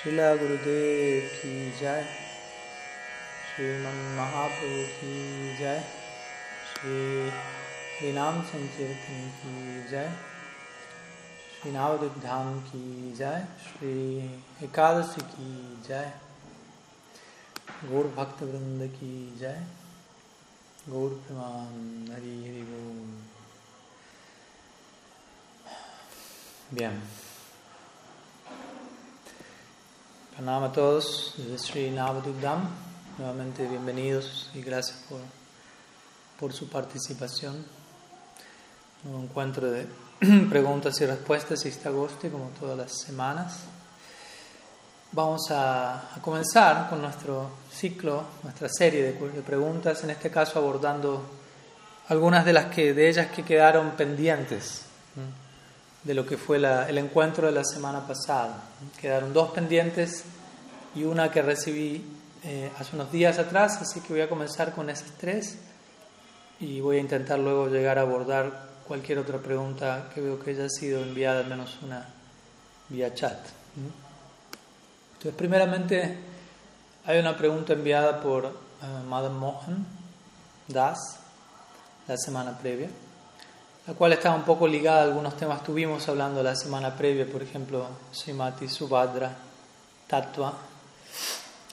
Srila Gurudev ki jai, Sriman Mahaprabhu ki jai, Sri Harinam Sankirtan ki jai, Sri Navadip Dham ki jai, Sri Ekadasi ki jai, Gaur Bhakta Vrinda ki jai, Gaur Praman Hari Hari Gaur. Bien. Pranam a todos desde Sri Navadugdam. Nuevamente bienvenidos y gracias por, por su participación. Un encuentro de preguntas y respuestas este agosto, como todas las semanas. Vamos a, a, comenzar con nuestro ciclo, nuestra serie de, de, preguntas, en este caso abordando algunas de las que de ellas que quedaron pendientes de lo que fue el encuentro de la semana pasada. Quedaron dos pendientes y una que recibí eh, hace unos días atrás, así que voy a comenzar con esas tres y voy a intentar luego llegar a abordar cualquier otra pregunta que veo que haya sido enviada, al menos una vía chat. Entonces, primeramente, hay una pregunta enviada por uh, Mohan Das la semana previa la cual está un poco ligada a algunos temas que estuvimos hablando la semana previa, por ejemplo, Srimati Subhadra, Tattva.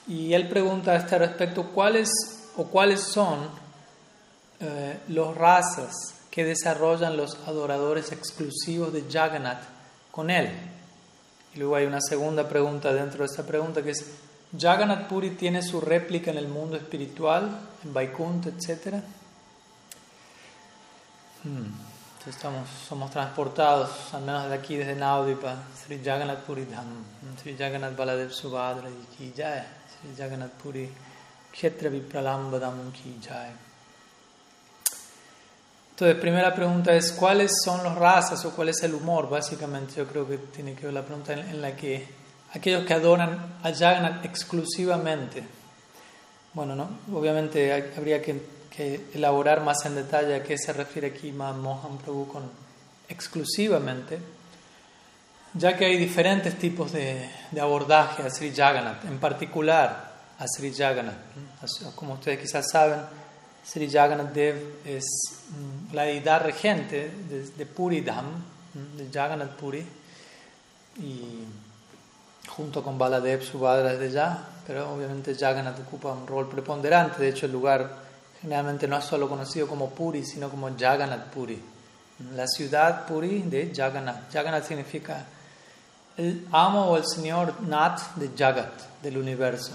Y él pregunta a este respecto cuáles o cuáles son eh, los razas que desarrollan los adoradores exclusivos de Jagannath con él. Y luego hay una segunda pregunta dentro de esta pregunta que es, ¿Jagannath Puri tiene su réplica en el mundo espiritual, en Vaikuntha, etc.? Hmm. Estamos, somos transportados, al menos de aquí, desde Naudipa, Sri Jagannath Puri Dham, Sri Jagannath Baladev Subhadra Ki Sri Jagannath Puri Kshetra Vipralambadam Ki. Entonces, primera pregunta es, ¿cuáles son las razas o cuál es el humor? Básicamente, yo creo que tiene que ver la pregunta en, en la que aquellos que adoran a Jagannath exclusivamente, bueno, ¿no? Obviamente habría que que elaborar más en detalle a qué se refiere aquí Mohan Prabhu con exclusivamente, ya que hay diferentes tipos de, de, abordaje a Sri Jagannath, en particular a Sri Jagannath. Como ustedes quizás saben, Sri Jagannath Dev es la deidad regente de, de Puri Dham, de Jagannath Puri, y junto con Baladev Subhadra desde ya, pero obviamente Jagannath ocupa un rol preponderante, de hecho el lugar generalmente no es solo conocido como Puri, sino como Jagannath Puri. La ciudad Puri de Jagannath. Jagannath significa el amo o el señor Nath de Jagat, del universo.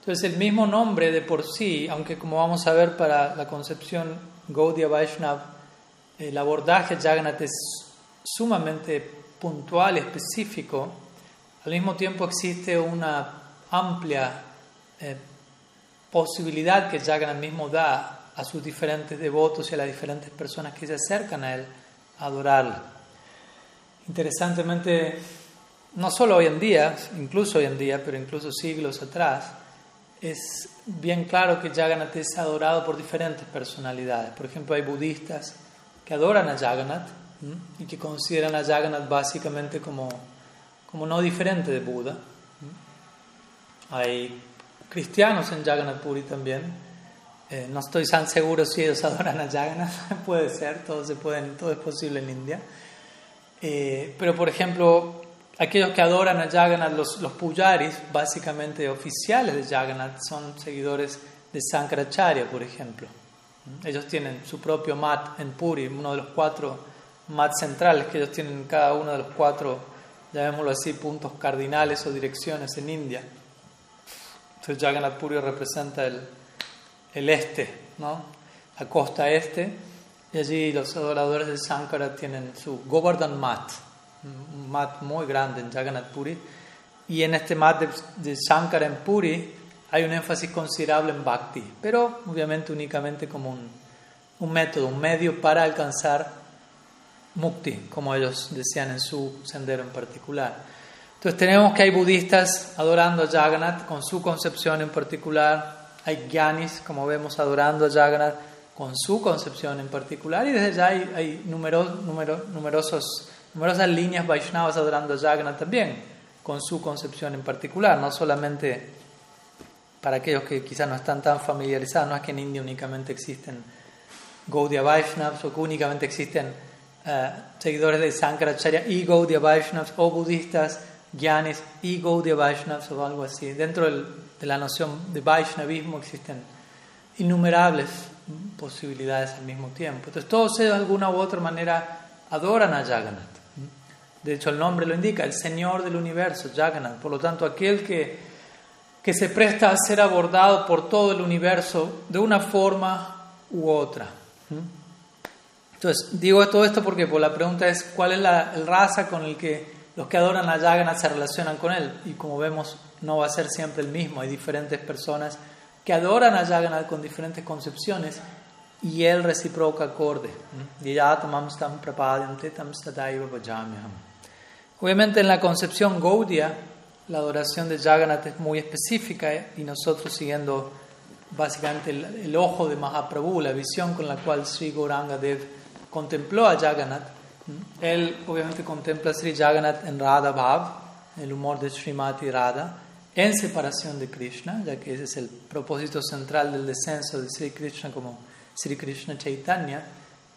Entonces el mismo nombre de por sí, aunque como vamos a ver para la concepción Gaudiya Vaishnav, el abordaje Jagannath es sumamente puntual específico, al mismo tiempo existe una amplia eh, posibilidad que Jagannath mismo da a sus diferentes devotos y a las diferentes personas que se acercan a él a adorarlo. Interesantemente, no solo hoy en día, incluso hoy en día, pero incluso siglos atrás, es bien claro que Jagannath es adorado por diferentes personalidades. Por ejemplo, hay budistas que adoran a Jagannath y que consideran a Jagannath básicamente como, como no diferente de Buda. Hay cristianos en Jagannath Puri también. Eh, no estoy tan seguro si ellos adoran a Jagannath, puede ser, todo, se pueden, todo es posible en India. Eh, pero, por ejemplo, aquellos que adoran a Jagannath, los, los pujaris, básicamente oficiales de Jagannath, son seguidores de Sankaracharya, por ejemplo. Ellos tienen su propio mat en Puri, uno de los cuatro mats centrales que ellos tienen en cada uno de los cuatro, llamémoslo así, puntos cardinales o direcciones en India. Entonces Jagannath Puri representa el, el este, ¿no? la costa este, y allí los adoradores de Sankara tienen su Govardhan Mat, un mat muy grande en Jagannath Puri, y en este mat de, de Sankara en Puri hay un énfasis considerable en Bhakti, pero obviamente únicamente como un, un método, un medio para alcanzar Mukti, como ellos decían en su sendero en particular. Entonces tenemos que hay budistas adorando a Jagannath con su concepción en particular, hay gyanis, como vemos, adorando a Jagannath con su concepción en particular, y desde ya hay, hay numerosos, numerosas líneas Vaishnavas adorando a Jagannath también, con su concepción en particular, no solamente para aquellos que quizás no están tan familiarizados, no es que en India únicamente existen Gaudiya Vaishnavas o que únicamente existen eh, seguidores de Sankaracharya y Gaudiya Vaishnavas o budistas, Gyanis y Gaudiya Vaishnavas o algo así. Dentro de la noción de Vaishnavismo existen innumerables posibilidades al mismo tiempo. Entonces todos de alguna u otra manera adoran a Jagannath. De hecho el nombre lo indica, el Señor del universo, Jagannath. Por lo tanto, aquel que, que se presta a ser abordado por todo el universo de una forma u otra. Entonces, digo todo esto porque pues, la pregunta es cuál es la raza con el que los que adoran a Jagannath se relacionan con él. Y como vemos, no va a ser siempre el mismo. Hay diferentes personas que adoran a Jagannath con diferentes concepciones y él reciproca acorde. Obviamente en la concepción Gaudiya, la adoración de Jagannath es muy específica ¿eh? y nosotros siguiendo básicamente el, ojo de Mahaprabhu, la visión con la cual Sri Gauranga Dev contempló a Jagannath, él obviamente contempla Sri Jagannath en Radha Bhav, el humor de Srimati Radha, en separación de Krishna, ya que ese es el propósito central del descenso de Sri Krishna como Sri Krishna Chaitanya,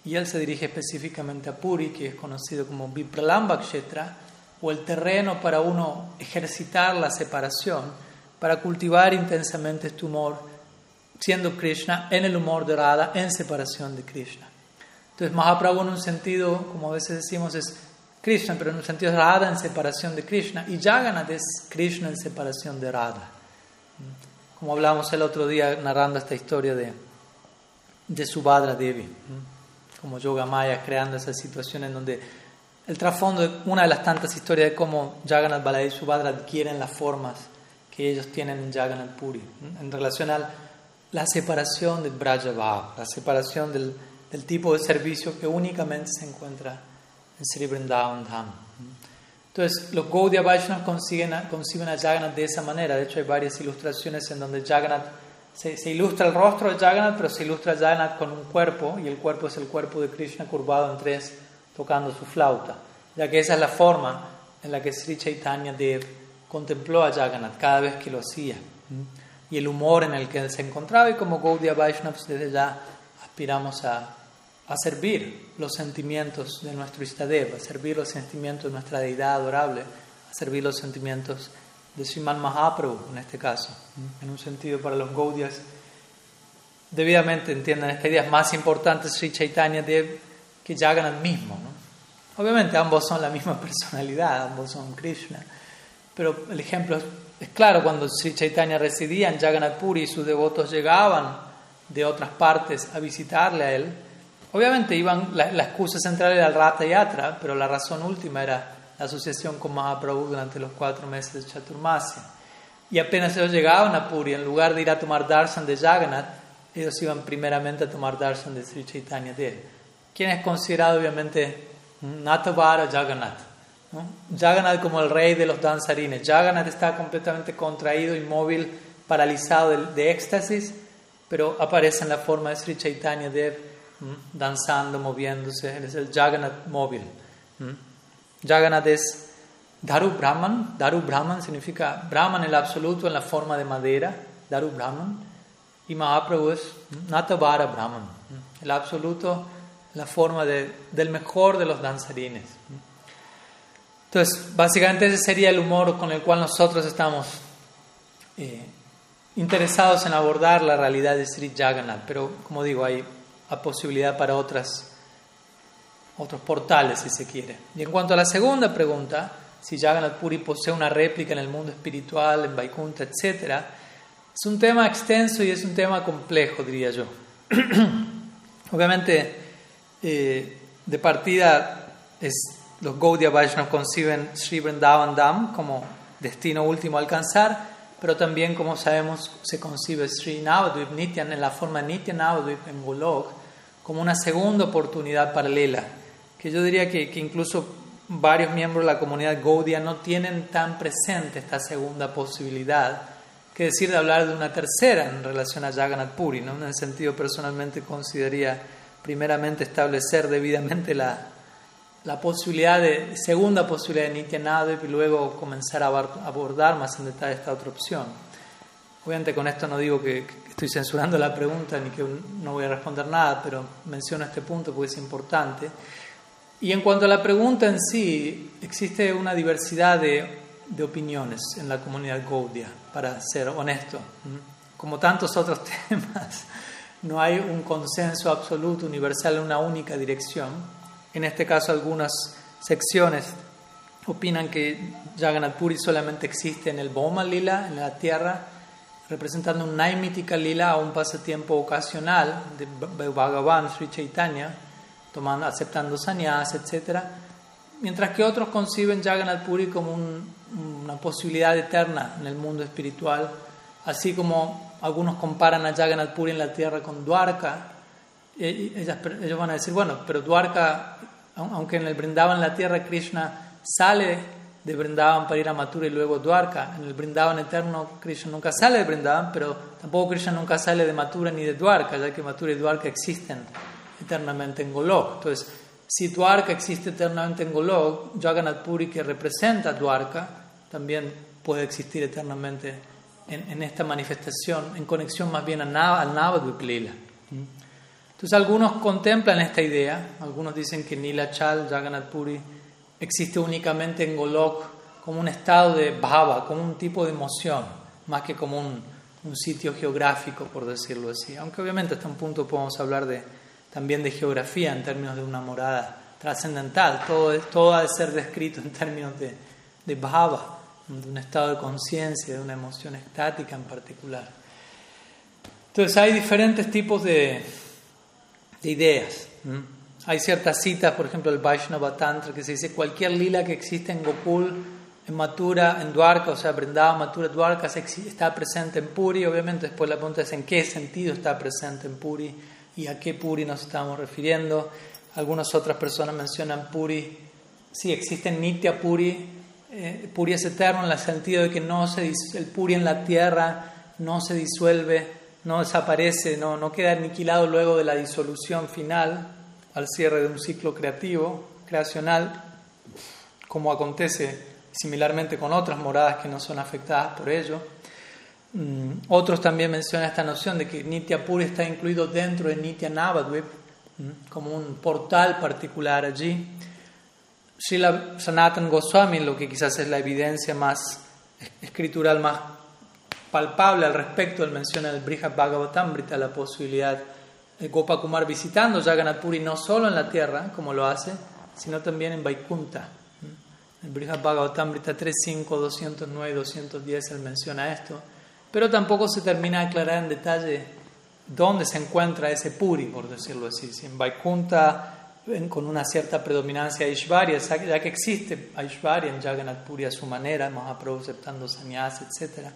y él se dirige específicamente a Puri, que es conocido como Vipralamba o el terreno para uno ejercitar la separación, para cultivar intensamente este humor, siendo Krishna en el humor de Radha, en separación de Krishna. Entonces Mahaprabhu en un sentido, como a veces decimos, es Krishna, pero en un sentido es Radha en separación de Krishna, y Jagannath es Krishna en separación de Radha. Como hablábamos el otro día narrando esta historia de, de Subhadra Devi, como Yoga Maya creando esa situación en donde el trasfondo de una de las tantas historias de cómo Jagannath Baladev y Subhadra adquieren las formas que ellos tienen en Jagannath Puri, en relación a la separación del Brajabhav, la separación del, del tipo de servicio que únicamente se encuentra en Sri Vrindavan Dham. Entonces, los Gaudiya Vaishnavas conciben a, a Jagannath de esa manera. De hecho, hay varias ilustraciones en donde Jagannath se, se, ilustra el rostro de Jagannath, pero se ilustra Jagannath con un cuerpo, y el cuerpo es el cuerpo de Krishna curvado en tres, tocando su flauta, ya que esa es la forma en la que Sri Chaitanya Dev contempló a Jagannath cada vez que lo hacía, y el humor en el que se encontraba, y como Gaudiya Vaishnavas desde ya aspiramos a a servir los sentimientos de nuestro Istadev, a servir los sentimientos de nuestra deidad adorable, a servir los sentimientos de Sriman Mahaprabhu en este caso. En un sentido, para los Gaudias, debidamente entiendan esta idea, es más importante Sri Chaitanya Dev que Jagannath mismo. Obviamente ambos son la misma personalidad, ambos son Krishna, pero el ejemplo es claro, cuando Sri Chaitanya residía en Jagannath Puri y sus devotos llegaban de otras partes a visitarle a él, Obviamente iban, la, excusa central era el Rata Yatra, pero la razón última era la asociación con Mahaprabhu durante los cuatro meses de Chaturmasya. Y apenas ellos llegaban a Puri, en lugar de ir a tomar darshan de Jagannath, ellos iban primeramente a tomar darshan de Sri Chaitanya Dev, quien es considerado obviamente Natavara Jagannath. Jagannath como el rey de los danzarines. Jagannath está completamente contraído, inmóvil, paralizado de, de éxtasis, pero aparece en la forma de Sri Chaitanya Dev danzando, moviéndose. Él es el Jagannath móvil. Jagannath es Daru Brahman. Daru Brahman significa Brahman el absoluto en la forma de madera. Daru Brahman. Y Mahaprabhu es Natavara Brahman. El absoluto en la forma de, del mejor de los danzarines. Entonces, básicamente ese sería el humor con el cual nosotros estamos eh, interesados en abordar la realidad de Sri Jagannath. Pero, como digo, hay posibilidad para otras, otros portales, si se quiere. Y en cuanto a la segunda pregunta, si Jagannath Puri posee una réplica en el mundo espiritual, en Vaikunta, etc., es un tema extenso y es un tema complejo, diría yo. Obviamente, eh, de partida, es, los Gaudiya Vaishnavas conciben Sri Vrindavan Dham como destino último a alcanzar, pero también, como sabemos, se concibe Sri Navadvip Nityan en la forma Nitya Navadvip en Golok como una segunda oportunidad paralela, que yo diría que, incluso varios miembros de la comunidad Gaudiya no tienen tan presente esta segunda posibilidad, que decir de hablar de una tercera en relación a Jagannath Puri. ¿no? En el sentido, personalmente consideraría primeramente establecer debidamente la, la posibilidad de, segunda posibilidad de Nityanadip y luego comenzar a abordar más en detalle esta otra opción. Obviamente con esto no digo que, estoy censurando la pregunta ni que no voy a responder nada, pero menciono este punto porque es importante. Y en cuanto a la pregunta en sí, existe una diversidad de, de opiniones en la comunidad Gaudia, para ser honesto. Como tantos otros temas, no hay un consenso absoluto, universal, en una única dirección. En este caso, algunas secciones opinan que Jagannath Puri solamente existe en el Boma Lila, en la tierra, representando un Naimitika Lila un pasatiempo ocasional de Bhagavan Sri Chaitanya, tomando, aceptando sanyas, etc. Mientras que otros conciben Jagannath Puri como una posibilidad eterna en el mundo espiritual, así como algunos comparan a Jagannath Puri en la tierra con Dwarka, ellos van a decir, bueno, pero Dwarka, aunque en el Brindavan, en la tierra, Krishna sale de Brindavan para ir a Mathura y luego Dwarka. En el Brindavan eterno, Krishna nunca sale de Brindavan, pero tampoco Krishna nunca sale de Mathura ni de Dwarka, ya que Mathura y Dwarka existen eternamente en Golok. Entonces, si Dwarka existe eternamente en Golok, Jagannath Puri, que representa Dwarka, también puede existir eternamente en, esta manifestación, en conexión más bien al Navadvip Lila. Entonces algunos contemplan esta idea, algunos dicen que Nilachal, Jagannath Puri, existe únicamente en Golok como un estado de bhava, como un tipo de emoción, más que como un, un sitio geográfico, por decirlo así. Aunque obviamente hasta un punto podemos hablar de, también de geografía en términos de una morada trascendental. Todo, todo ha de ser descrito en términos de, de bhava, de un estado de conciencia, de una emoción estática en particular. Entonces hay diferentes tipos de, ideas. Hay ciertas citas, por ejemplo, el Vaishnava Tantra, que se dice cualquier lila que existe en Gokul, en Mathura, en Dwarka, o sea, Brindava, Mathura, Dwarka, está presente en Puri. Obviamente, después la pregunta es en qué sentido está presente en Puri y a qué Puri nos estamos refiriendo. Algunas otras personas mencionan Puri. Sí, existe Nitya Puri. Eh, puri es eterno en el sentido de que no se, el Puri en la tierra no se disuelve no desaparece, no, no queda aniquilado luego de la disolución final, al cierre de un ciclo creativo, creacional, como acontece similarmente con otras moradas que no son afectadas por ello. Mm, otros también mencionan esta noción de que Nitya Puri está incluido dentro de Nitya Navadvip, mm, como un portal particular allí. Srila Sanatan Goswami, lo que quizás es la evidencia más escritural más palpable al respecto. Él menciona el Brihad Bhagavatamrita la posibilidad de Gopakumar visitando Jagannath Puri no solo en la tierra, como lo hace, sino también en Vaikunta. El Brihad Bhagavatamrita 3.5, 209 210 él menciona esto, pero tampoco se termina de aclarar en detalle dónde se encuentra ese Puri, por decirlo así. Si en Vaikunta con una cierta predominancia Aishvarya, ya que existe Aishvarya en Jagannath Puri a su manera, Mahaprabhu aceptando sannyas, etcétera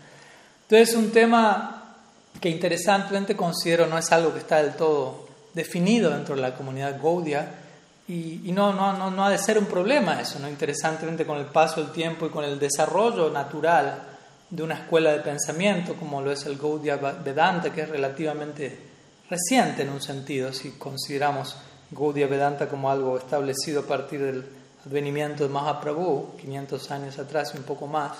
entonces, un tema que interesantemente considero no es algo que está del todo definido dentro de la comunidad Gaudia y, no, no, no, no, ha de ser un problema eso, ¿no? interesantemente con el paso del tiempo y con el desarrollo natural de una escuela de pensamiento como lo es el Gaudia Vedanta, que es relativamente reciente en un sentido, si consideramos Gaudia Vedanta como algo establecido a partir del advenimiento de Mahaprabhu, 500 años atrás y un poco más.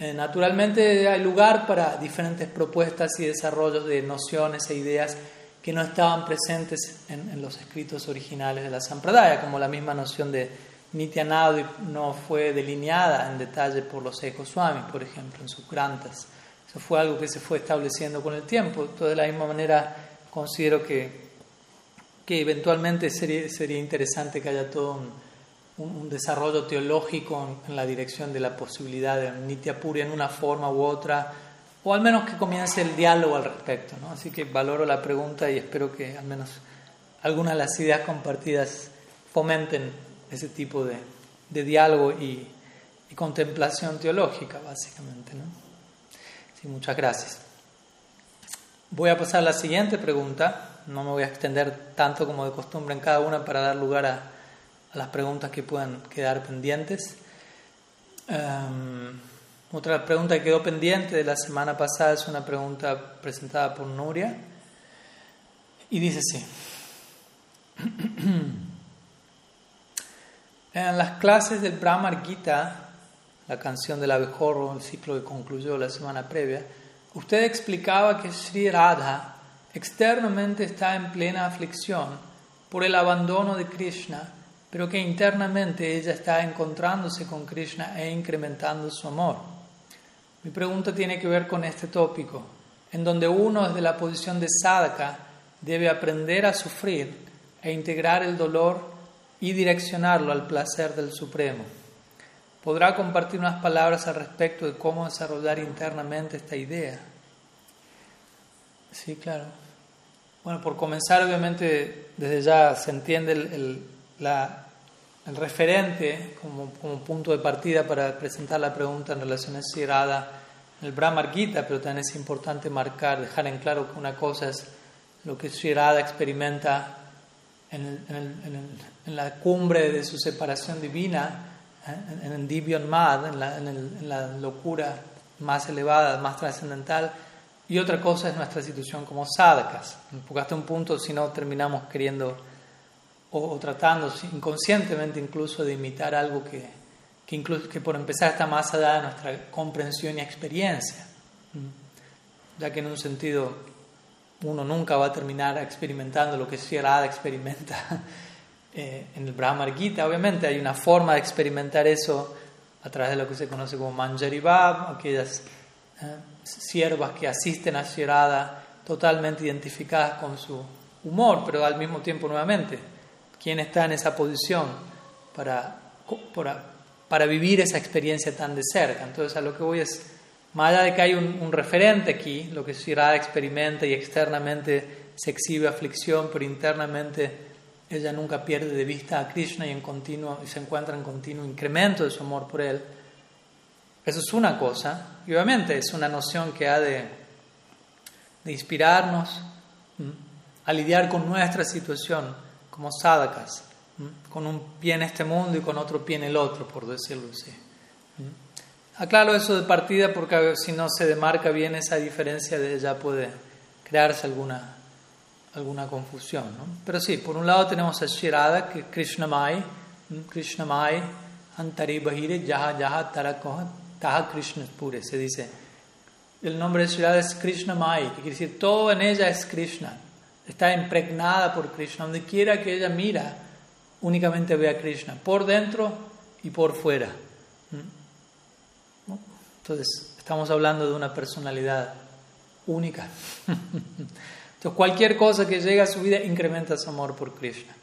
Eh, naturalmente hay lugar para diferentes propuestas y desarrollos de nociones e ideas que no estaban presentes en, los escritos originales de la Sampradaya, como la misma noción de Nityanadu no fue delineada en detalle por los Ekoswamis, por ejemplo, en sus grantas. Eso fue algo que se fue estableciendo con el tiempo. de la misma manera considero que, que eventualmente sería, sería interesante que haya todo un un, desarrollo teológico en, la dirección de la posibilidad de Nitya Puri en una forma u otra, o al menos que comience el diálogo al respecto. ¿no? Así que valoro la pregunta y espero que al menos algunas de las ideas compartidas fomenten ese tipo de, de diálogo y, contemplación teológica, básicamente. ¿no? Muchas gracias. Voy a pasar a la siguiente pregunta. No me voy a extender tanto como de costumbre en cada una para dar lugar a a las preguntas que puedan quedar pendientes. Em, otra pregunta que quedó pendiente de la semana pasada es una pregunta presentada por Nuria y dice así. En las clases del Brahmar Gita, la canción del abejorro, el ciclo que concluyó la semana previa, usted explicaba que Sri Radha externamente está en plena aflicción por el abandono de Krishna, pero que internamente ella está encontrándose con Krishna e incrementando su amor. Mi pregunta tiene que ver con este tópico, en donde uno desde la posición de sadhaka debe aprender a sufrir e integrar el dolor y direccionarlo al placer del Supremo. ¿Podrá compartir unas palabras al respecto de cómo desarrollar internamente esta idea? Sí, claro. Bueno, por comenzar, obviamente, desde ya se entiende el, el referente como, como, punto de partida para presentar la pregunta en relación a si Radha en el Brahma Gita, pero también es importante marcar, dejar en claro que una cosa es lo que Sri Radha experimenta en, en, la cumbre de su separación divina, ¿eh? en, el Divyon Mad, en la, en la locura más elevada, más trascendental, y otra cosa es nuestra situación como sadhakas, porque hasta un punto si no terminamos queriendo o, tratando inconscientemente incluso de imitar algo que, que, por empezar está más allá de nuestra comprensión y experiencia, ya que en un sentido uno nunca va a terminar experimentando lo que Sri experimenta eh, en el Brahma Gita. Obviamente hay una forma de experimentar eso a través de lo que se conoce como Manjari Bhav, aquellas eh, siervas que asisten a Sri totalmente identificadas con su humor, pero al mismo tiempo nuevamente, ¿quién está en esa posición para, para, para vivir esa experiencia tan de cerca? Entonces a lo que voy es más allá de que hay un, referente aquí, lo que Shirada experimenta y externamente se exhibe aflicción, pero internamente ella nunca pierde de vista a Krishna y, en continuo, y se encuentra en continuo incremento de su amor por él. Eso es una cosa, y obviamente es una noción que ha de, de inspirarnos a lidiar con nuestra situación como sadhakas, con un pie en este mundo y con otro pie en el otro, por decirlo así. Aclaro eso de partida porque si no se demarca bien esa diferencia, de ya puede crearse alguna, alguna confusión. ¿no? Pero sí, por un lado tenemos a Shirada, que Krishna Mai, Krishna Mai, Antari Bahire, Yaha Yaha Tarakoha, Taha Krishna Pure, se dice. El nombre de Shirada es Krishna Mai, que quiere decir todo en ella es Krishna. Está impregnada por Krishna. Donde quiera que ella mira, únicamente ve a Krishna, por dentro y por fuera. Entonces, estamos hablando de una personalidad única. Entonces, cualquier cosa que llegue a su vida incrementa su amor por Krishna.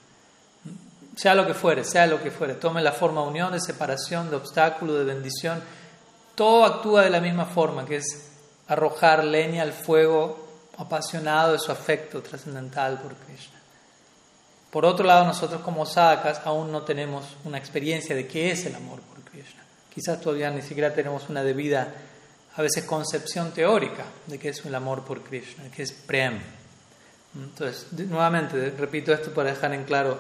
Sea lo que fuere, sea lo que fuere, tome la forma de unión, de separación, de obstáculo, de bendición, todo actúa de la misma forma, que es arrojar leña al fuego apasionado de su afecto trascendental por Krishna. Por otro lado, nosotros como sadhakas aún no tenemos una experiencia de qué es el amor por quizás todavía ni siquiera tenemos una debida, a veces, concepción teórica de qué es el amor por Krishna, qué es Prem. Entonces, nuevamente, repito esto para dejar en claro,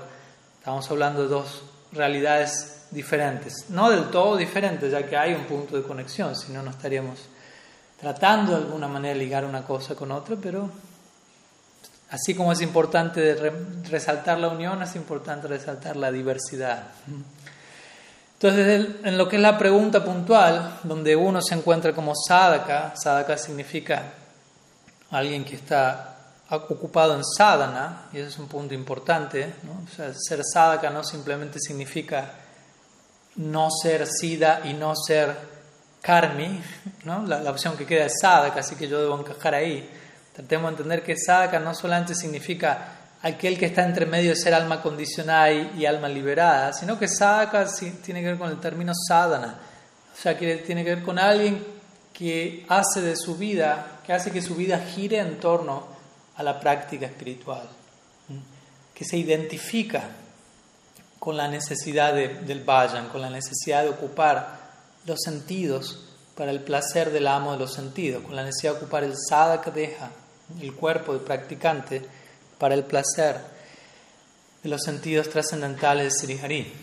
estamos hablando de dos realidades diferentes, no del todo diferentes, ya que hay un punto de conexión, si no, no estaríamos tratando de alguna manera de ligar una cosa con otra, pero así como es importante resaltar la unión, es importante resaltar la diversidad. Entonces, en lo que es la pregunta puntual, donde uno se encuentra como sadhaka, sadhaka significa alguien que está ocupado en sadhana, y eso es un punto importante. O sea, ser sadhaka no simplemente significa no ser sida y no ser karmi, ¿no? la, opción que queda es sadhaka, así que yo debo encajar ahí. Tratemos de entender que sadhaka no solamente significa aquel que está entre medio de ser alma condicionada y, alma liberada, sino que sadhaka tiene que ver con el término sadhana, o sea, que tiene que ver con alguien que hace de su vida, que hace que su vida gire en torno a la práctica espiritual, que se identifica con la necesidad del vayan, con la necesidad de ocupar los sentidos para el placer del amo de los sentidos, con la necesidad de ocupar el sadhaka deja, el cuerpo del practicante, para el placer de los sentidos trascendentales de Sri Hari.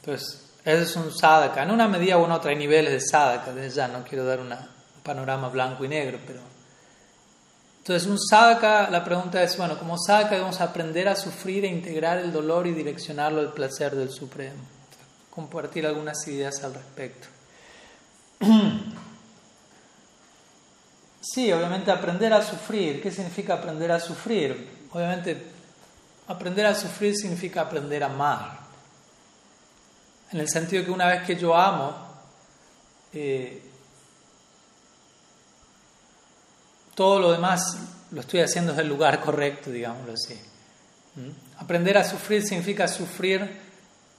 Entonces, ese es un sadhaka. En una medida u otra hay niveles de sadhaka, desde ya no quiero dar un panorama blanco y negro, pero... Entonces, un sadhaka, la pregunta es, bueno, como sadhaka debemos aprender a sufrir e integrar el dolor y direccionarlo al placer del Supremo. compartir algunas ideas al respecto. Sí, obviamente aprender a sufrir. ¿Qué significa aprender a sufrir? Obviamente aprender a sufrir significa aprender a amar. En el sentido que una vez que yo amo, eh, todo lo demás lo estoy haciendo desde el lugar correcto, digámoslo así. ¿Mm? Aprender a sufrir significa sufrir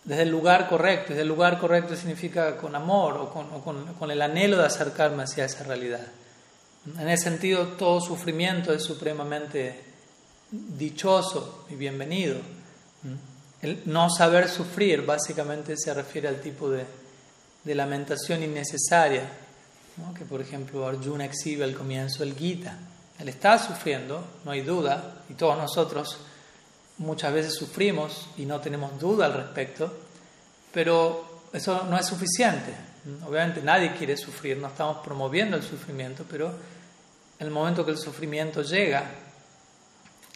desde el lugar correcto. Desde el lugar correcto significa con amor o con, el anhelo de acercarme hacia esa realidad. En ese sentido, todo sufrimiento es supremamente dichoso y bienvenido. El no saber sufrir básicamente se refiere al tipo de, lamentación innecesaria que, por ejemplo, Arjuna exhibe al comienzo del Gita. Él está sufriendo, no hay duda, y todos nosotros muchas veces sufrimos y no tenemos duda al respecto, pero eso no es suficiente. Obviamente nadie quiere sufrir, no estamos promoviendo el sufrimiento, pero en el momento que el sufrimiento llega,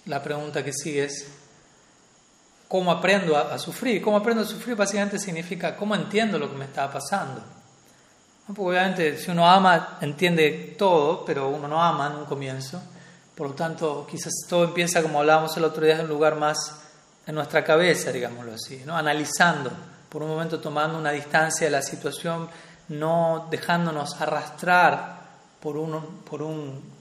la pregunta que sigue es, ¿cómo aprendo a, sufrir? ¿Cómo aprendo a sufrir? Básicamente significa, ¿cómo entiendo lo que me está pasando? Obviamente si uno ama, entiende todo, pero uno no ama en un comienzo. Por lo tanto, quizás todo empieza, como hablábamos el otro día, en un lugar más en nuestra cabeza, digámoslo así, ¿no? analizando, por un momento tomando una distancia de la situación, no dejándonos arrastrar por, un, por un,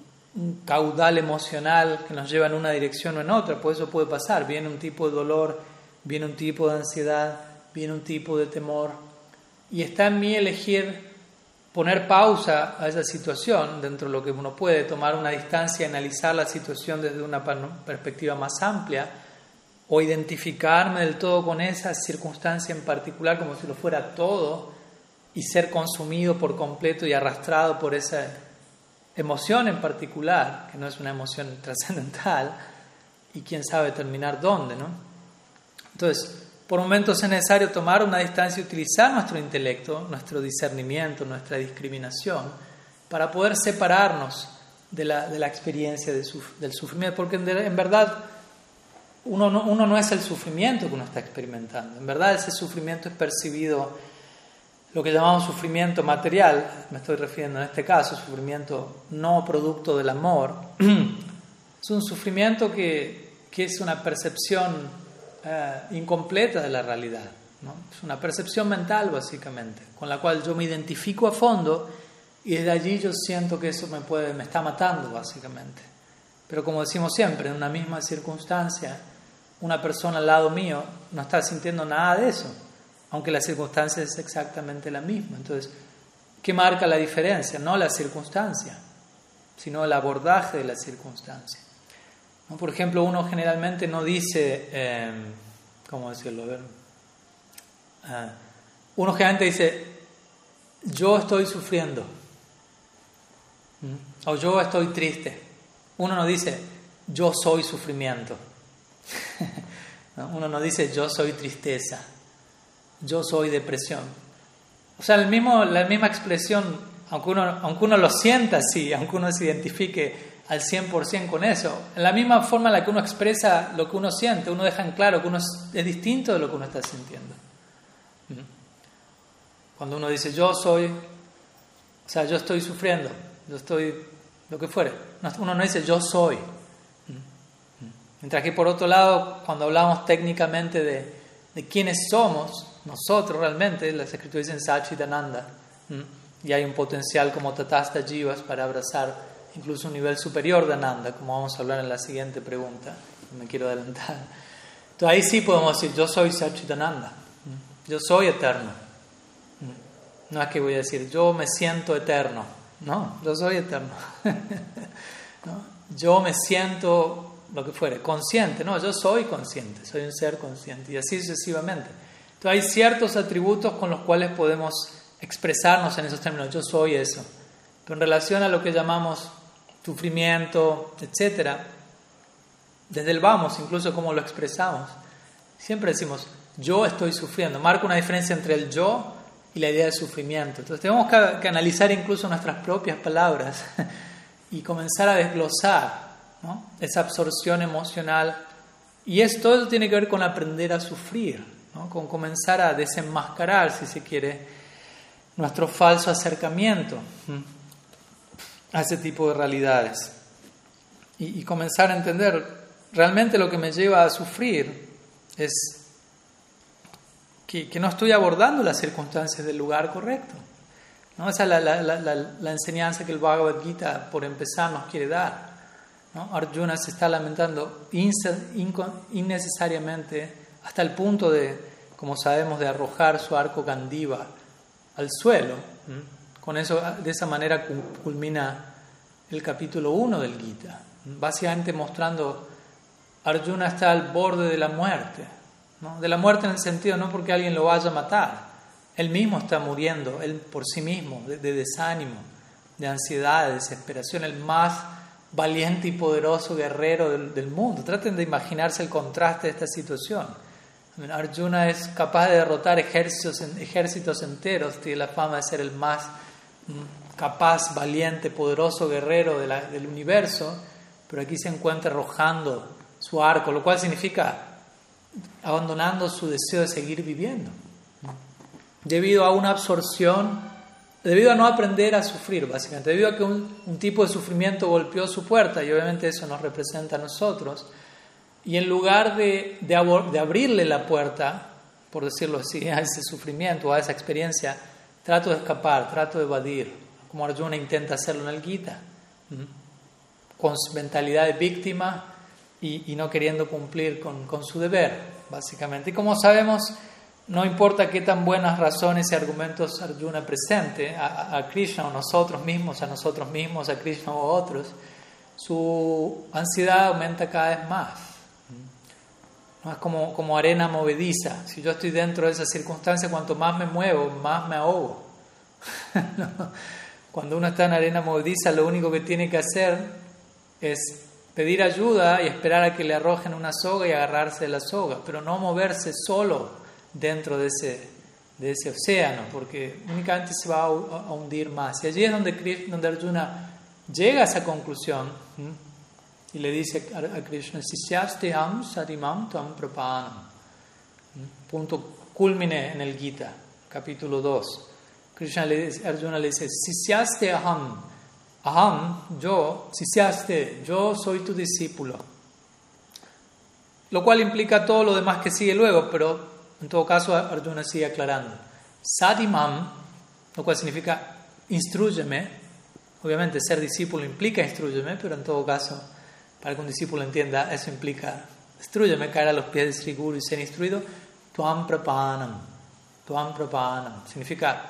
caudal emocional que nos lleva en una dirección o en otra, pues eso puede pasar, viene un tipo de dolor, viene un tipo de ansiedad, viene un tipo de temor, y está en mí elegir poner pausa a esa situación dentro de lo que uno puede, tomar una distancia, analizar la situación desde una perspectiva más amplia o identificarme del todo con esa circunstancia en particular como si lo fuera todo y ser consumido por completo y arrastrado por esa emoción en particular, que no es una emoción trascendental, y quién sabe terminar dónde, ¿no? Entonces, por momentos es necesario tomar una distancia y utilizar nuestro intelecto, nuestro discernimiento, nuestra discriminación, para poder separarnos de la, de la experiencia del sufrimiento, porque en, verdad uno no, uno no es el sufrimiento que uno está experimentando, en verdad ese sufrimiento es percibido, lo que llamamos sufrimiento material, me estoy refiriendo en este caso, sufrimiento no producto del amor, es un sufrimiento que, que es una percepción eh, incompleta de la realidad. Es una percepción mental, básicamente, con la cual yo me identifico a fondo y desde allí yo siento que eso me, puede, me está matando, básicamente. Pero como decimos siempre, en una misma circunstancia, una persona al lado mío no está sintiendo nada de eso, aunque la circunstancia es exactamente la misma. Entonces, ¿qué marca la diferencia? No la circunstancia, sino el abordaje de la circunstancia. Por ejemplo, uno generalmente no dice, em, ¿cómo decirlo? Ah, uno generalmente dice, yo estoy sufriendo, o yo estoy triste. Uno no dice, yo soy sufrimiento. Uno no dice, yo soy tristeza, yo soy depresión. O sea, la misma expresión, aunque uno, aunque uno lo sienta así, aunque uno se identifique al 100% con eso. En la misma forma en la que uno expresa lo que uno siente, uno deja en claro que uno es, distinto de lo que uno está sintiendo. Cuando uno dice yo soy, o sea, yo estoy sufriendo, yo estoy lo que fuere, uno no dice yo soy. Mientras que por otro lado, cuando hablamos técnicamente de, de quiénes somos, nosotros realmente, las escrituras dicen Sachidananda, y hay un potencial como Tatasta Jivas para abrazar incluso un nivel superior de Ananda, como vamos a hablar en la siguiente pregunta, me quiero adelantar. Entonces ahí sí podemos decir, yo soy Sachitananda, yo soy eterno. No es que voy a decir, yo me siento eterno, no, yo soy eterno. Yo me siento lo que fuere, consciente, no, yo soy consciente, soy un ser consciente, y así sucesivamente. Entonces hay ciertos atributos con los cuales podemos expresarnos en esos términos, yo soy eso. Pero en relación a lo que llamamos sufrimiento, etc. Desde el vamos, incluso como lo expresamos, siempre decimos, yo estoy sufriendo. Marca una diferencia entre el yo y la idea de sufrimiento. Entonces tenemos que, analizar incluso nuestras propias palabras y comenzar a desglosar esa absorción emocional. Y esto tiene que ver con aprender a sufrir. con comenzar a desenmascarar, si se quiere, nuestro falso acercamiento a ese tipo de realidades y, comenzar a entender realmente lo que me lleva a sufrir es que, no estoy abordando las circunstancias del lugar correcto. ¿no? Esa es la, la, enseñanza que el Bhagavad Gita, por empezar, nos quiere dar. ¿no? Arjuna se está lamentando innecesariamente hasta el punto de, como sabemos, de arrojar su arco candiva al suelo. Con eso, de esa manera culmina el capítulo 1 del Gita, básicamente mostrando Arjuna está al borde de la muerte, de la muerte en el sentido no porque alguien lo vaya a matar, él mismo está muriendo, él por sí mismo, de, desánimo, de ansiedad, de desesperación, el más valiente y poderoso guerrero del, del mundo. Traten de imaginarse el contraste de esta situación. Arjuna es capaz de derrotar ejércitos, ejércitos enteros, tiene la fama de ser el más capaz, valiente, poderoso guerrero del universo, pero aquí se encuentra arrojando su arco, lo cual significa abandonando su deseo de seguir viviendo, debido a una absorción, debido a no aprender a sufrir, básicamente, debido a que un, tipo de sufrimiento golpeó su puerta, y obviamente eso nos representa a nosotros, y en lugar de, de, abrirle la puerta, por decirlo así, a ese sufrimiento, a esa experiencia, trato de escapar, trato de evadir, como Arjuna intenta hacerlo en el Gita, con mentalidad de víctima y, no queriendo cumplir con, su deber, básicamente. Y como sabemos, no importa qué tan buenas razones y argumentos Arjuna presente a, Krishna o nosotros mismos, a nosotros mismos, a Krishna o a otros, su ansiedad aumenta cada vez más. ¿No? Es como, como arena movediza. Si yo estoy dentro de esa circunstancia, cuanto más me muevo, más me ahogo. Cuando uno está en arena movediza, lo único que tiene que hacer es pedir ayuda y esperar a que le arrojen una soga y agarrarse de la soga, pero no moverse solo dentro de ese, de ese océano, porque únicamente se va a, hundir más. Y allí es donde, donde Arjuna llega a esa conclusión y le dice a Krishna, Sisyasteham sarimam tam prapanam. Punto culmine en el Gita, capítulo 2. Krishna le dice, Arjuna le dice, Sisyaste aham, aham, yo, Sisyaste, yo soy tu discípulo. Lo cual implica todo lo demás que sigue luego, pero en todo caso Arjuna sigue aclarando. Sadimam, lo cual significa instruyeme. Obviamente ser discípulo implica instruyeme, pero en todo caso, para que un discípulo entienda, eso implica instruyeme, caer a los pies de Sri Guru y ser instruido. Tuam prapanam. Tuam prapanam. Significa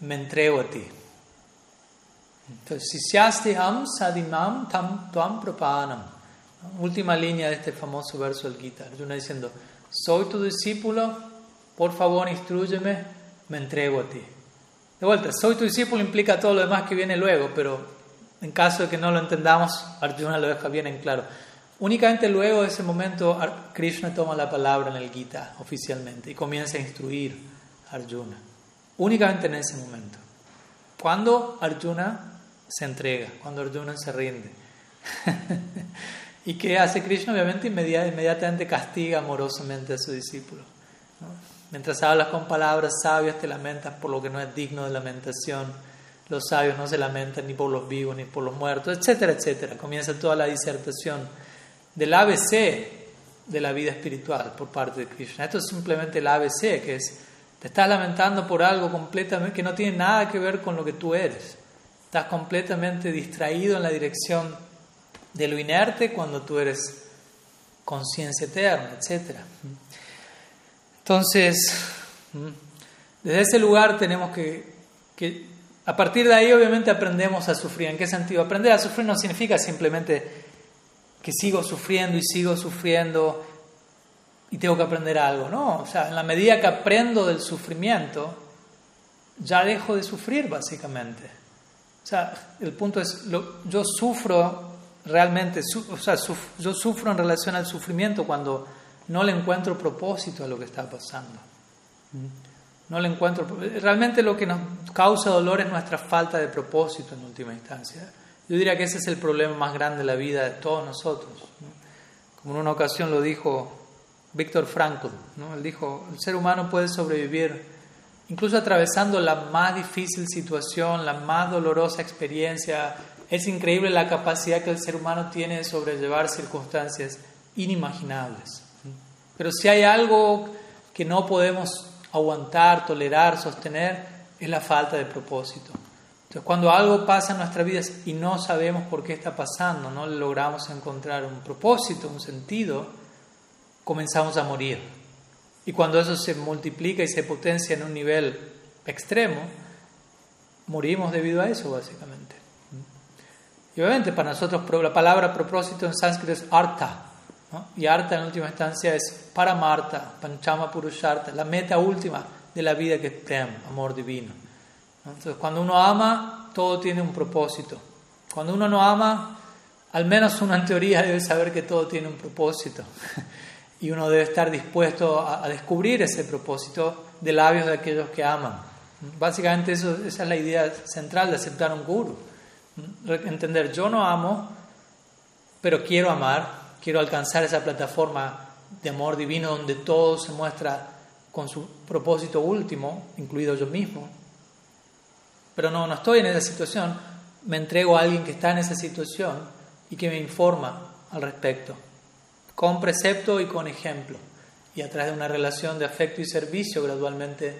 me entrego a ti. Entonces, si ham sadimam tam tuam propanam. Última línea de este famoso verso del Gita. Arjuna diciendo, soy tu discípulo, por favor instruyeme, me entrego a ti. De vuelta, soy tu discípulo implica todo lo demás que viene luego, pero en caso de que no lo entendamos, Arjuna lo deja bien en claro. Únicamente luego de ese momento, Krishna toma la palabra en el Gita oficialmente y comienza a instruir a Arjuna únicamente en ese momento. Cuando Arjuna se entrega, cuando Arjuna se rinde. ¿Y qué hace Krishna? Obviamente inmediatamente castiga amorosamente a su discípulo. Mientras hablas con palabras sabias, te lamentas por lo que no es digno de lamentación. Los sabios no se lamentan ni por los vivos ni por los muertos, etcétera, etcétera. Comienza toda la disertación del ABC de la vida espiritual por parte de Krishna. Esto es simplemente el ABC, que es te estás lamentando por algo completamente que no tiene nada que ver con lo que tú eres. Estás completamente distraído en la dirección de lo inerte cuando tú eres conciencia eterna, etc. Entonces, desde ese lugar tenemos que, que, a partir de ahí obviamente aprendemos a sufrir. ¿En qué sentido? Aprender a sufrir no significa simplemente que sigo sufriendo y sigo sufriendo y tengo que aprender algo, ¿no? O sea, en la medida que aprendo del sufrimiento, ya dejo de sufrir, básicamente. O sea, el punto es, yo sufro realmente, o sea, yo sufro en relación al sufrimiento cuando no le encuentro propósito a lo que está pasando. No le encuentro. Realmente lo que nos causa dolor es nuestra falta de propósito en última instancia. Yo diría que ese es el problema más grande de la vida de todos nosotros. Como en una ocasión lo dijo Víctor Frankl. ¿no? Él dijo, el ser humano puede sobrevivir incluso atravesando la más difícil situación, la más dolorosa experiencia. Es increíble la capacidad que el ser humano tiene de sobrellevar circunstancias inimaginables. Pero si hay algo que no podemos aguantar, tolerar, sostener, es la falta de propósito. Entonces, cuando algo pasa en nuestra vida y no sabemos por qué está pasando, no logramos encontrar un propósito, un sentido, comenzamos a morir. Y cuando eso se multiplica y se potencia en un nivel extremo, morimos debido a eso, básicamente. Y obviamente para nosotros la palabra propósito en sánscrito es arta, y arta en última instancia es paramarta, panchama purusharta, la meta última de la vida que es prem, amor divino. Entonces, cuando uno ama, todo tiene un propósito. Cuando uno no ama, al menos uno en teoría debe saber que todo tiene un propósito. Y uno debe estar dispuesto a, descubrir ese propósito de labios de aquellos que aman. Básicamente eso, esa es la idea central de aceptar un guru. Entender, yo no amo, pero quiero amar quiero alcanzar esa plataforma de amor divino donde todo se muestra con su propósito último, incluido yo mismo. Pero no, no estoy en esa situación, me entrego a alguien que está en esa situación y que me informa al respecto, con precepto y con ejemplo. Y a través de una relación de afecto y servicio gradualmente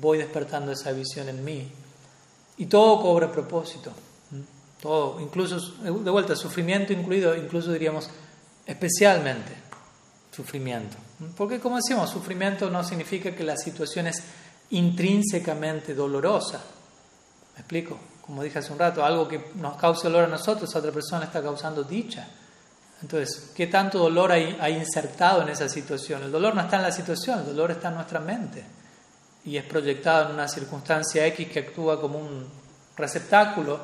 voy despertando esa visión en mí. Y todo cobra propósito. Todo, incluso, de vuelta, sufrimiento incluido, incluso diríamos especialmente sufrimiento. Porque como decimos, sufrimiento no significa que la situación es intrínsecamente dolorosa. ¿Me explico? Como dije hace un rato, algo que nos causa dolor a nosotros, a otra persona está causando dicha. Entonces, ¿qué tanto dolor hay, hay insertado en esa situación? El dolor no está en la situación, el dolor está en nuestra mente y es proyectado en una circunstancia X que actúa como un receptáculo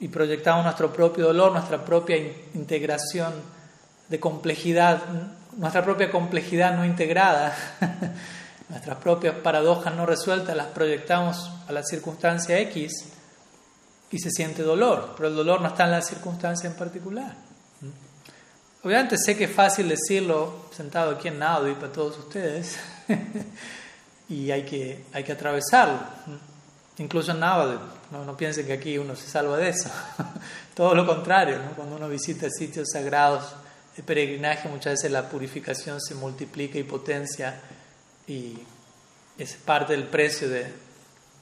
y proyectamos nuestro propio dolor, nuestra propia integración de complejidad, nuestra propia complejidad no integrada, nuestras propias paradojas no resueltas, las proyectamos a la circunstancia X y se siente dolor, pero el dolor no está en la circunstancia en particular. Obviamente sé que es fácil decirlo sentado aquí en y para todos ustedes y hay que, hay que atravesarlo, incluso en Navajo no, no piensen que aquí uno se salva de eso. Todo lo contrario, cuando uno visita sitios sagrados de peregrinaje, muchas veces la purificación se multiplica y potencia y es parte del precio de,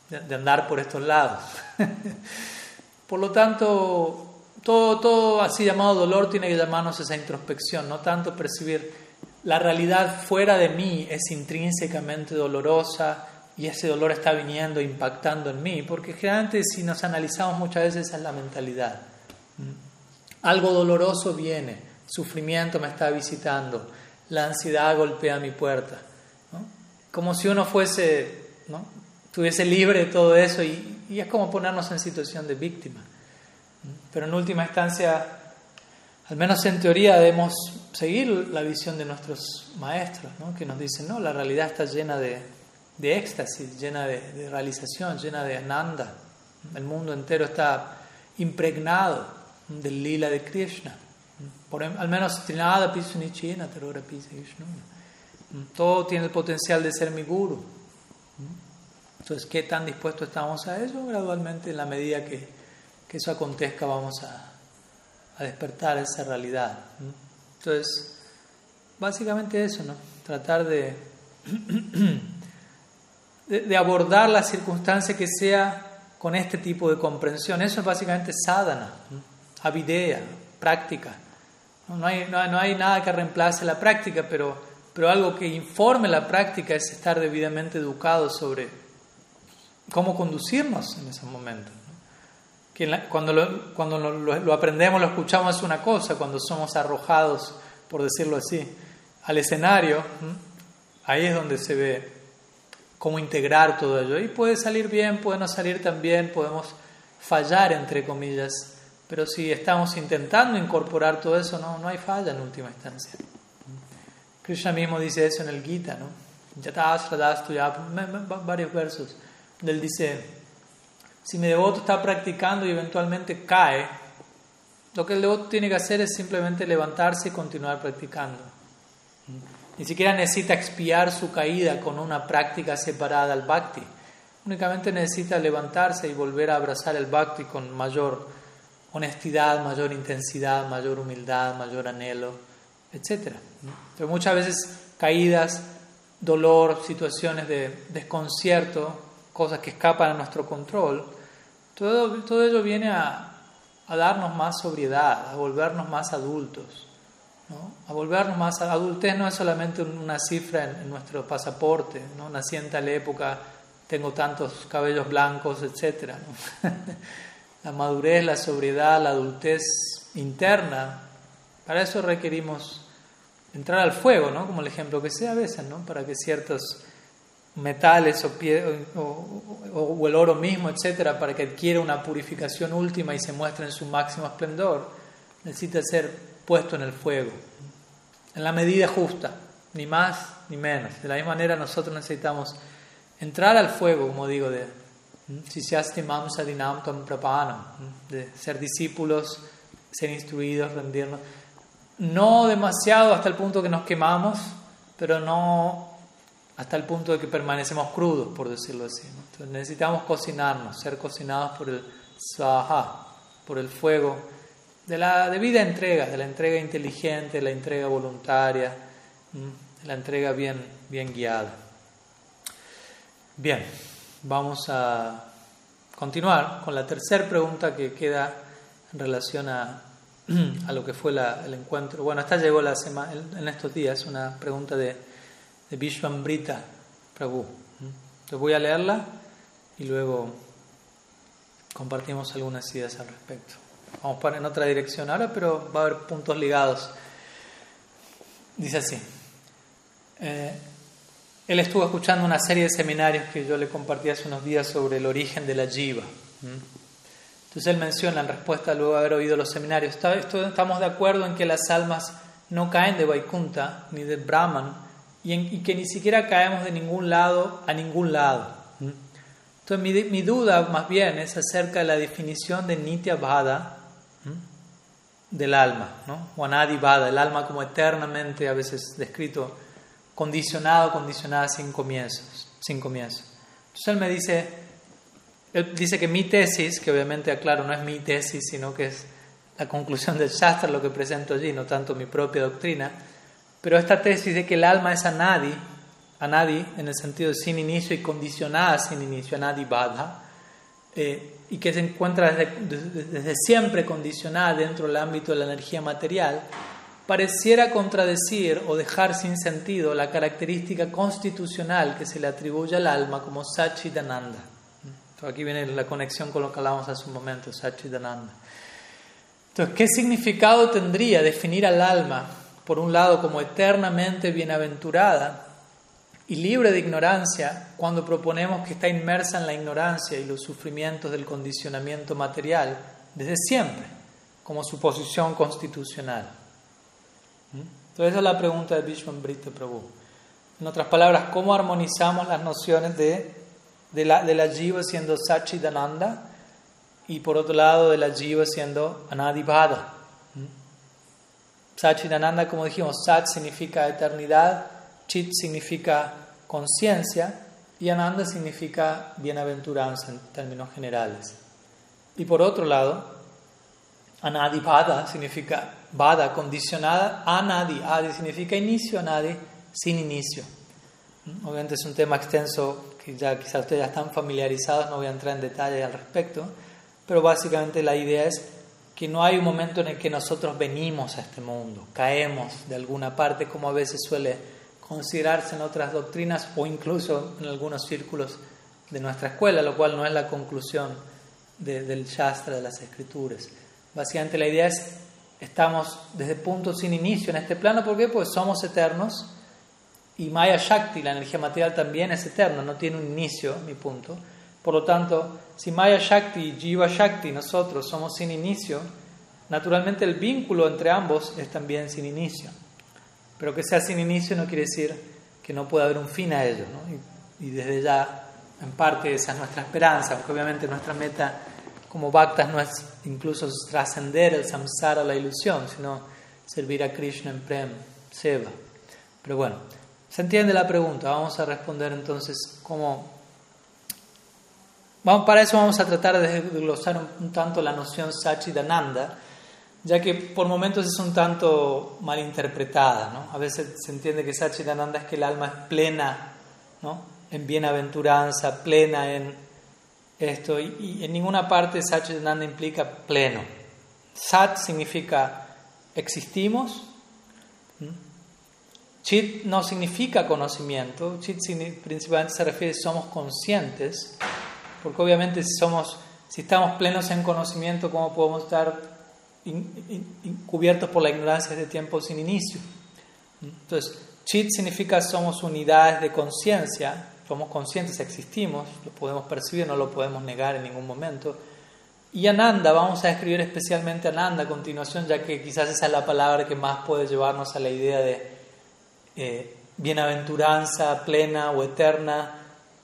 de, andar por estos lados. por lo tanto, todo, todo así llamado dolor tiene que llamarnos esa introspección, no tanto percibir la realidad fuera de mí es intrínsecamente dolorosa y ese dolor está viniendo, impactando en mí, porque generalmente si nos analizamos muchas veces esa es la mentalidad. Algo doloroso viene, sufrimiento me está visitando, la ansiedad golpea mi puerta. Como si uno fuese, ¿no? estuviese libre de todo eso y, y, es como ponernos en situación de víctima. Pero en última instancia, al menos en teoría, debemos seguir la visión de nuestros maestros, ¿no? que nos dicen, no, la realidad está llena de, de éxtasis, llena de, realización, llena de ananda. El mundo entero está impregnado del lila de Krishna. Por, em, al menos todo tiene el potencial de ser mi guru. Entonces, ¿qué tan dispuestos estamos a eso? Gradualmente, en la medida que, que eso acontezca, vamos a, a despertar esa realidad. Entonces, básicamente eso, ¿no? Tratar de de, abordar la circunstancia que sea con este tipo de comprensión. Eso es básicamente sadhana, avidea, práctica. No hay, no, hay, nada que reemplace la práctica, pero, pero algo que informe la práctica es estar debidamente educado sobre cómo conducirnos en ese momento. Cuando, lo, cuando lo, aprendemos, lo escuchamos es una cosa, cuando somos arrojados, por decirlo así, al escenario, ahí es donde se ve cómo integrar todo ello. Y puede salir bien, puede no salir tan bien, podemos fallar, entre comillas, pero si estamos intentando incorporar todo eso, no, no hay falla en última instancia. Krishna mismo dice eso en el Gita, ¿no? varios versos. Él dice, si mi devoto está practicando y eventualmente cae, lo que el devoto tiene que hacer es simplemente levantarse y continuar practicando. Ni siquiera necesita expiar su caída con una práctica separada al bhakti. Únicamente necesita levantarse y volver a abrazar el bhakti con mayor honestidad, mayor intensidad, mayor humildad, mayor anhelo, etc. Pero muchas veces caídas, dolor, situaciones de desconcierto, cosas que escapan a nuestro control, todo, todo ello viene a, a darnos más sobriedad, a volvernos más adultos. A volvernos más adultez no es solamente una cifra en, nuestro pasaporte, ¿no? nací en tal época, tengo tantos cabellos blancos, etc. la madurez, la sobriedad, la adultez interna, para eso requerimos entrar al fuego, ¿no? como el ejemplo que sea a veces, ¿no? para que ciertos metales o, o, el oro mismo, etcétera, para que adquiera una purificación última y se muestre en su máximo esplendor, necesita ser puesto en el fuego, en la medida justa, ni más ni menos. De la misma manera nosotros necesitamos entrar al fuego, como digo, de de ser discípulos, ser instruidos, rendirnos. No demasiado hasta el punto que nos quemamos, pero no hasta el punto de que permanecemos crudos, por decirlo así. Necesitamos cocinarnos, ser cocinados por el por el fuego de la debida entrega, de la entrega inteligente, la entrega voluntaria, la entrega bien, bien guiada. Bien, vamos a continuar con la tercera pregunta que queda en relación a, a lo que fue el encuentro. Bueno, esta llegó la semana, en estos días, una pregunta de de Vishwambrita Prabhu. Voy a leerla y luego compartimos algunas ideas al respecto. Vamos para en otra dirección ahora, pero va a haber puntos ligados. Dice así. Eh, él estuvo escuchando una serie de seminarios que yo le compartí hace unos días sobre el origen de la jiva. Entonces él menciona en respuesta luego de haber oído los seminarios, estamos de acuerdo en que las almas no caen de Vaikunta ni de Brahman, y, que ni siquiera caemos de ningún lado a ningún lado. Entonces mi, mi duda más bien es acerca de la definición de Nitya Bhada del alma, ¿no? o Anadi Bhada, el alma como eternamente a veces descrito, condicionado, condicionada sin comienzos, sin comienzos. Entonces él me dice, él dice que mi tesis, que obviamente aclaro, no es mi tesis, sino que es la conclusión del Shastra, lo que presento allí, no tanto mi propia doctrina, pero esta tesis de que el alma es anadi, anadi en el sentido sin inicio y condicionada sin inicio, anadi badha, eh, y que se encuentra desde, siempre condicionada dentro del ámbito de la energía material, pareciera contradecir o dejar sin sentido la característica constitucional que se le atribuye al alma como Sachidananda. aquí viene la conexión con lo que hablamos hace un momento, Sachidananda. Entonces, ¿qué significado tendría definir al alma por un lado como eternamente bienaventurada y libre de ignorancia cuando proponemos que está inmersa en la ignorancia y los sufrimientos del condicionamiento material desde siempre, como su posición constitucional. ¿Mm? Entonces esa es la pregunta de Vishwambrita Prabhu. En otras palabras, ¿cómo armonizamos las nociones de, de, la, de la jiva siendo Sachidananda y por otro lado de la jiva siendo Anadibhada? Sachidananda, como dijimos, Sat significa eternidad, Chit significa conciencia y Ananda significa bienaventuranza en términos generales. Y por otro lado, Anadi Bhada significa Bhada, condicionada, Anadi, Adi significa inicio, Anadi, sin inicio. Obviamente es un tema extenso que ya quizás ustedes ya están familiarizados, no voy a entrar en detalle al respecto, pero básicamente la idea es que no hay un momento en el que nosotros venimos a este mundo, caemos de alguna parte, como a veces suele considerarse en otras doctrinas o incluso en algunos círculos de nuestra escuela, lo cual no es la conclusión del Shastra, de las escrituras. Básicamente la idea es, estamos desde punto sin inicio en este plano, ¿por qué? Pues somos eternos y Maya Shakti, la energía material, también es eterna, no tiene un inicio, mi punto. Por lo tanto, si Maya Shakti y Jiva Shakti, nosotros somos sin inicio, naturalmente el vínculo entre ambos es también sin inicio. Pero que sea sin inicio no quiere decir que no pueda haber un fin a ello. Y, desde ya, en parte, esa es nuestra esperanza, aunque obviamente nuestra meta como bhaktas no es incluso trascender el samsara, la ilusión, sino servir a Krishna en prem, seva. Pero bueno, se entiende la pregunta. Vamos a responder entonces cómo... Vamos, para eso vamos a tratar de desglosar un, tanto la noción Sachidananda, ya que por momentos es un tanto malinterpretada. ¿no? A veces se entiende que Sachidananda es que el alma es plena ¿no? en bienaventuranza, plena en esto, y, en ninguna parte Sachidananda implica pleno. Sat significa existimos, Chit no significa conocimiento, chit principalmente se refiere a somos conscientes, porque obviamente si, somos, si estamos plenos en conocimiento, ¿cómo podemos estar cubiertos por la ignorancia de tiempo sin inicio? Entonces, chit significa somos unidades de conciencia, somos conscientes, existimos, lo podemos percibir, no lo podemos negar en ningún momento. Y Ananda, vamos a escribir especialmente Ananda a continuación, ya que quizás esa es la palabra que más puede llevarnos a la idea de eh, bienaventuranza plena o eterna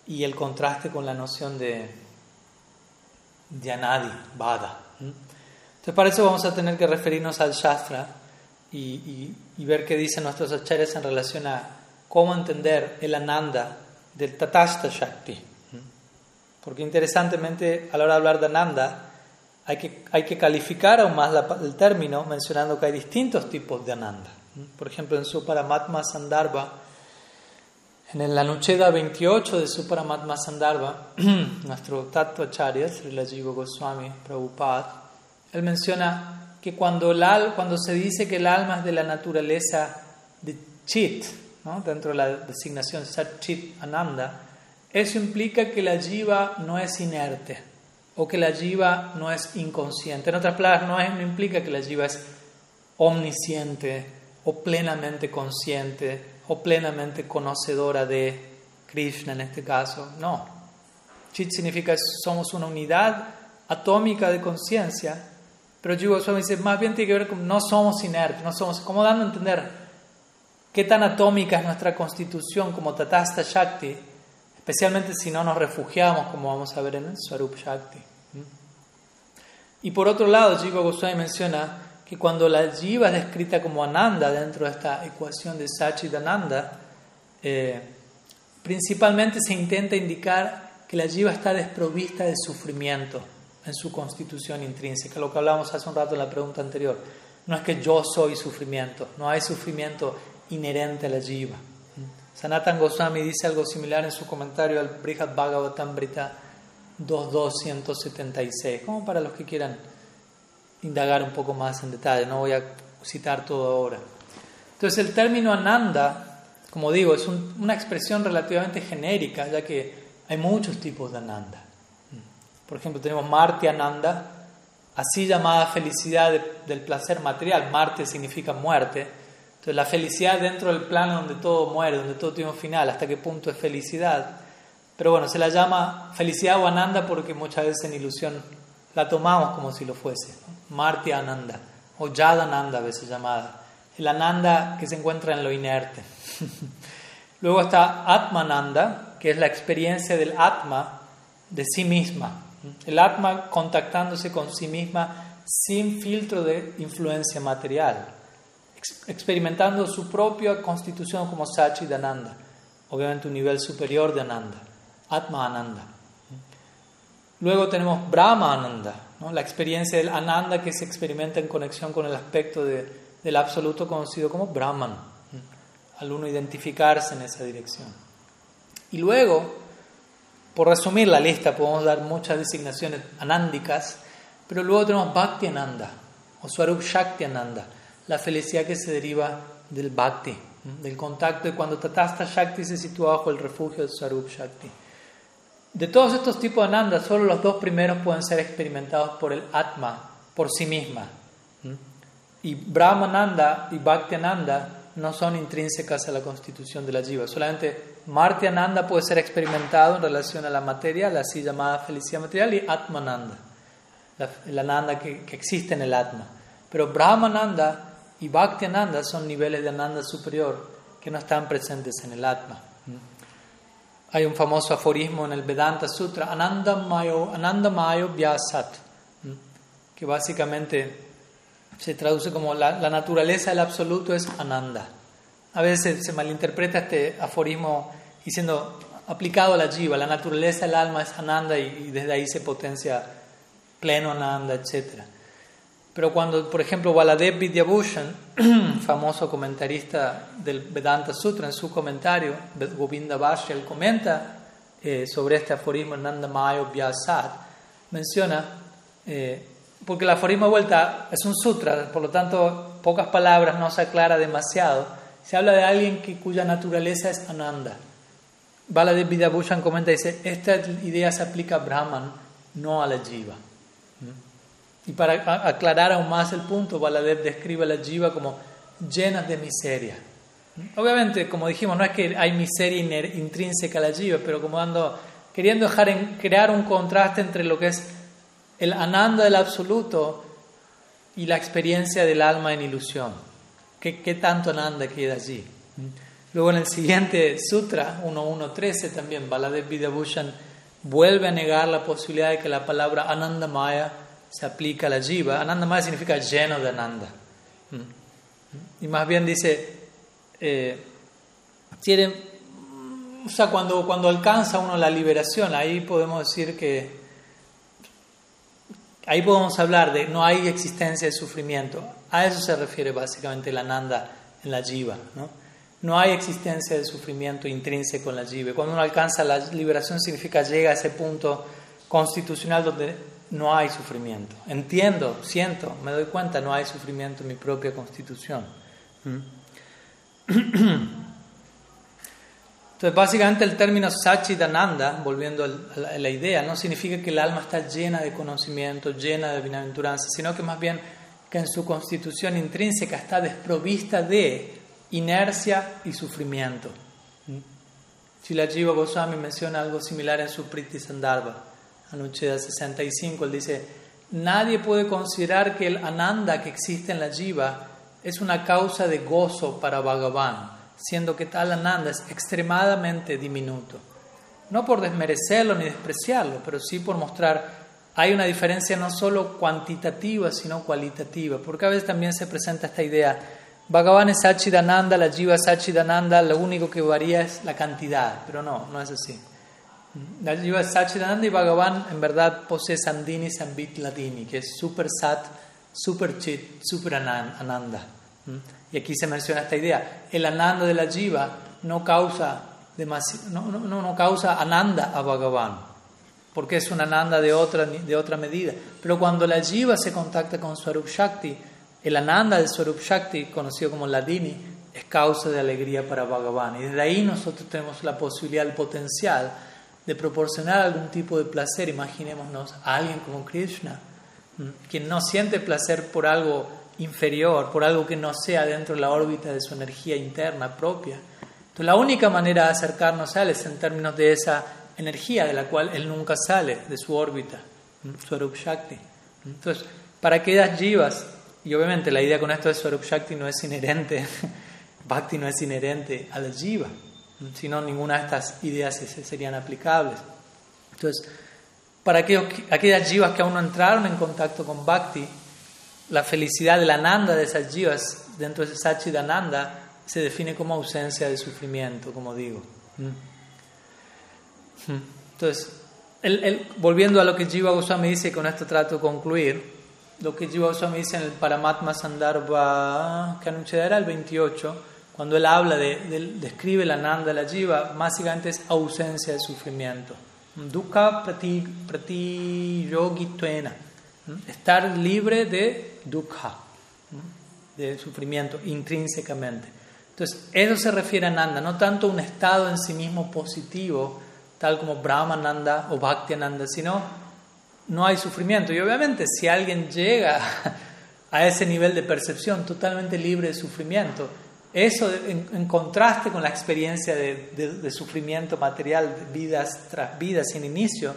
y el contraste con la noción de, de anadi, vada. Entonces para eso vamos a tener que referirnos al Shastra y, ver qué dicen nuestros acharyas en relación a cómo entender el ananda del Tatasta Shakti. Porque interesantemente, a la hora de hablar de ananda, hay que, hay que calificar aún más el término mencionando que hay distintos tipos de ananda. Por ejemplo, en su Paramatma Sandarbha, en el Anucheda 28 de su Paramatma Sandarbha, nuestro Tattva Acharya, Srila Jiva Goswami Prabhupada, él menciona que cuando, el, cuando se dice que el alma es de la naturaleza de Chit, dentro de la designación Sat Chit Ananda, eso implica que la jiva no es inerte o que la jiva no es inconsciente. En otras palabras, no, no implica que la jiva es omnisciente, o plenamente consciente o plenamente conocedora de Krishna en este caso. No. Chit significa somos una unidad atómica de conciencia, pero Jiva Goswami dice más bien tiene que ver con no somos inertes, no somos, como dando a entender qué tan atómica es nuestra constitución como Tatasta Shakti, especialmente si no nos refugiamos, como vamos a ver en el Swarup Shakti. Y por otro lado, Jiva Goswami menciona que cuando la jiva es descrita como ananda dentro de esta ecuación de Sachidananda, eh, principalmente se intenta indicar que la jiva está desprovista de sufrimiento en su constitución intrínseca, lo que hablamos hace un rato en la pregunta anterior. No es que yo soy sufrimiento, no hay sufrimiento inherente a la jiva. Sanatan Goswami dice algo similar en su comentario al Brihad Bhagavatamrita 2276, como para los que quieran indagar un poco más en detalle, no voy a citar todo ahora. Entonces el término ananda, como digo, es una expresión relativamente genérica, ya que hay muchos tipos de ananda. Por ejemplo, tenemos Marti Ananda, así llamada felicidad del placer material. Marte significa muerte. Entonces la felicidad dentro del plano donde todo muere, donde todo tiene un final, hasta qué punto es felicidad. Pero bueno, se la llama felicidad o ananda porque muchas veces en ilusión la tomamos como si lo fuese. Marti Ananda o Yadananda a veces llamada. El Ananda que se encuentra en lo inerte. Luego está Atmananda, que es la experiencia del Atma de sí misma. El Atma contactándose con sí misma sin filtro de influencia material, experimentando su propia constitución como Sachidananda, obviamente un nivel superior de Ananda, Atma Ananda. Luego tenemos Brahma Ananda, la experiencia del Ananda que se experimenta en conexión con el aspecto de, del absoluto conocido como Brahman, al uno identificarse en esa dirección. Y luego, por resumir la lista, podemos dar muchas designaciones anándicas, pero luego tenemos Bhakti Ananda o Swarup Shakti Ananda, la felicidad que se deriva del Bhakti, del contacto de cuando Tatasta Shakti se sitúa bajo el refugio del Swarup Shakti. De todos estos tipos de ananda, solo los dos primeros pueden ser experimentados por el Atma, por sí misma. Y Brahmananda y Bhaktiananda no son intrínsecas a la constitución de la jiva. Solamente Martyananda puede ser experimentado en relación a la materia, la así llamada felicidad material, y Atmananda, el ananda que, existe en el Atma. Pero Brahmananda y Bhaktiananda son niveles de ananda superior que no están presentes en el Atma. Hay un famoso aforismo en el Vedanta Sutra, Anandamayo, Anandamayo Vyasat, que básicamente se traduce como la, naturaleza del absoluto es Ananda. A veces se malinterpreta este aforismo diciendo aplicado a la jiva, la naturaleza del alma es ananda y, desde ahí se potencia pleno ananda, etc. Pero cuando, por ejemplo, Baladev Vidyabhushan, famoso comentarista del Vedanta Sutra, en su comentario, Govinda Bhashya, comenta eh, sobre este aforismo Nanda Mayo Vyasat, menciona, eh, porque el aforismo de vuelta es un sutra, por lo tanto, pocas palabras, no se aclara demasiado. Se habla de alguien que, cuya naturaleza es Ananda. Baladev Vidyabhushan comenta y dice, esta idea se aplica a Brahman, no a la jiva. ¿Mm? Y para aclarar aún más el punto, Baladev describe a la jiva como llenas de miseria. ¿Mm? Obviamente, como dijimos, no es que hay miseria intrínseca a la jiva, pero como ando queriendo crear un contraste entre lo que es el ananda del absoluto y la experiencia del alma en ilusión. ¿Qué, tanto ananda queda allí? Luego en el siguiente sutra, 1.1.13 también, Baladev Vidyabhushan vuelve a negar la posibilidad de que la palabra Anandamaya se aplique a la jiva. Anandamaya significa lleno de Ananda. Y más bien dice, eh, o sea, cuando, cuando alcanza uno la liberación, ahí podemos decir que, ahí podemos hablar de no hay existencia de sufrimiento. A eso se refiere básicamente la Ananda en la jiva, ¿no? no hay existencia de sufrimiento intrínseco en la jiva. Cuando uno alcanza la liberación significa llega a ese punto constitucional donde no hay sufrimiento. Entiendo, siento, me doy cuenta, no hay sufrimiento en mi propia constitución. ¿Mm? Entonces, básicamente el término Sachidananda, volviendo a la idea, no significa que el alma está llena de conocimiento, llena de bienaventuranza, sino que más bien que en su constitución intrínseca está desprovista de inercia y sufrimiento. Chila Jiva Goswami menciona algo similar en su Priti Sandarbha, Anucheda 65. Él dice: Nadie puede considerar que el ananda que existe en la Jiva es una causa de gozo para Bhagavan, siendo que tal ananda es extremadamente diminuto. No por desmerecerlo ni despreciarlo, pero sí por mostrar hay una diferencia no solo cuantitativa, sino cualitativa, porque a veces también se presenta esta idea Bhagavan es Sachidananda, la Jiva es Sachidananda, lo único que varía es la cantidad, pero no, no es así. La Jiva es Sachidananda y Bhagavan en verdad posee Sandini Sambit Ladini, que es super Sat, super Chit, super Ananda. Y aquí se menciona esta idea. El Ananda de la Jiva no causa, no, no, no, causa Ananda a Bhagavan, porque es un Ananda de otra, de otra medida. Pero cuando la Jiva se contacta con Swarup Shakti, el Ananda del Swarup Shakti, conocido como Ladini, es causa de alegría para Bhagavan. Y desde ahí nosotros tenemos la posibilidad, el potencial de proporcionar algún tipo de placer. Imaginémonos a alguien como Krishna, quien no siente placer por algo inferior, por algo que no sea dentro de la órbita de su energía interna propia. Entonces, la única manera de acercarnos a él es en términos de esa energía de la cual él nunca sale de su órbita, Swarup Shakti. Entonces, para que las jivas y obviamente la idea con esto de Swarup Shakti no es inherente, Bhakti no es inherente a la Jiva, sino ninguna de estas ideas serían aplicables. Entonces, para aquellos, aquellas jivas que aún no entraron en contacto con Bhakti, la felicidad de la Nanda de esas jivas dentro de ese Sachidananda se define como ausencia de sufrimiento, como digo. Entonces, volviendo a lo que Jiva Goswami dice, con esto trato de concluir, lo que Jiva Goswami dice en el Paramatma Sandarbha, que anunciará el 28, cuando él habla de, describe la Nanda, la Jiva, básicamente es ausencia de sufrimiento. Dukkha prati, prati yogituena. Estar libre de dukkha, de sufrimiento intrínsecamente. Entonces, eso se refiere a Nanda, no tanto un estado en sí mismo positivo, tal como Brahmananda o Bhakti-Nanda, sino no hay sufrimiento. Y obviamente si alguien llega a ese nivel de percepción totalmente libre de sufrimiento, eso en, contraste con la experiencia de, sufrimiento material, vidas tras vidas sin inicio,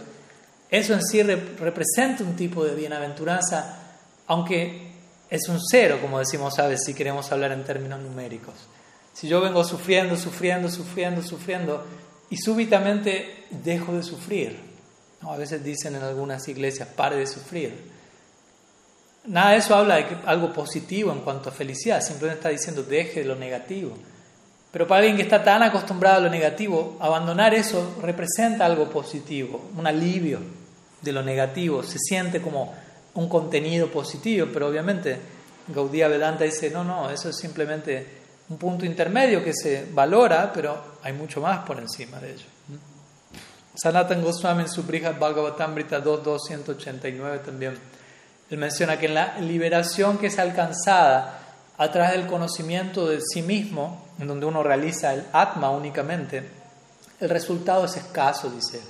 eso en sí representa un tipo de bienaventuranza, aunque es un cero, como decimos a veces si queremos hablar en términos numéricos. Si yo vengo sufriendo, sufriendo, sufriendo, sufriendo, y súbitamente dejo de sufrir, a veces dicen en algunas iglesias, pare de sufrir. Nada de eso habla de algo positivo en cuanto a felicidad, simplemente está diciendo deje lo negativo. Pero para alguien que está tan acostumbrado a lo negativo, abandonar eso representa algo positivo, un alivio de lo negativo, se siente como un contenido positivo, pero obviamente Gaudía Vedanta dice, no, no, eso es simplemente un punto intermedio que se valora, pero hay mucho más por encima de ello. Sanatan Goswami en su Brihad Bhagavatamrita 2.289 también, él menciona que en la liberación que es alcanzada a través del conocimiento de sí mismo, en donde uno realiza el Atma únicamente, el resultado es escaso, dice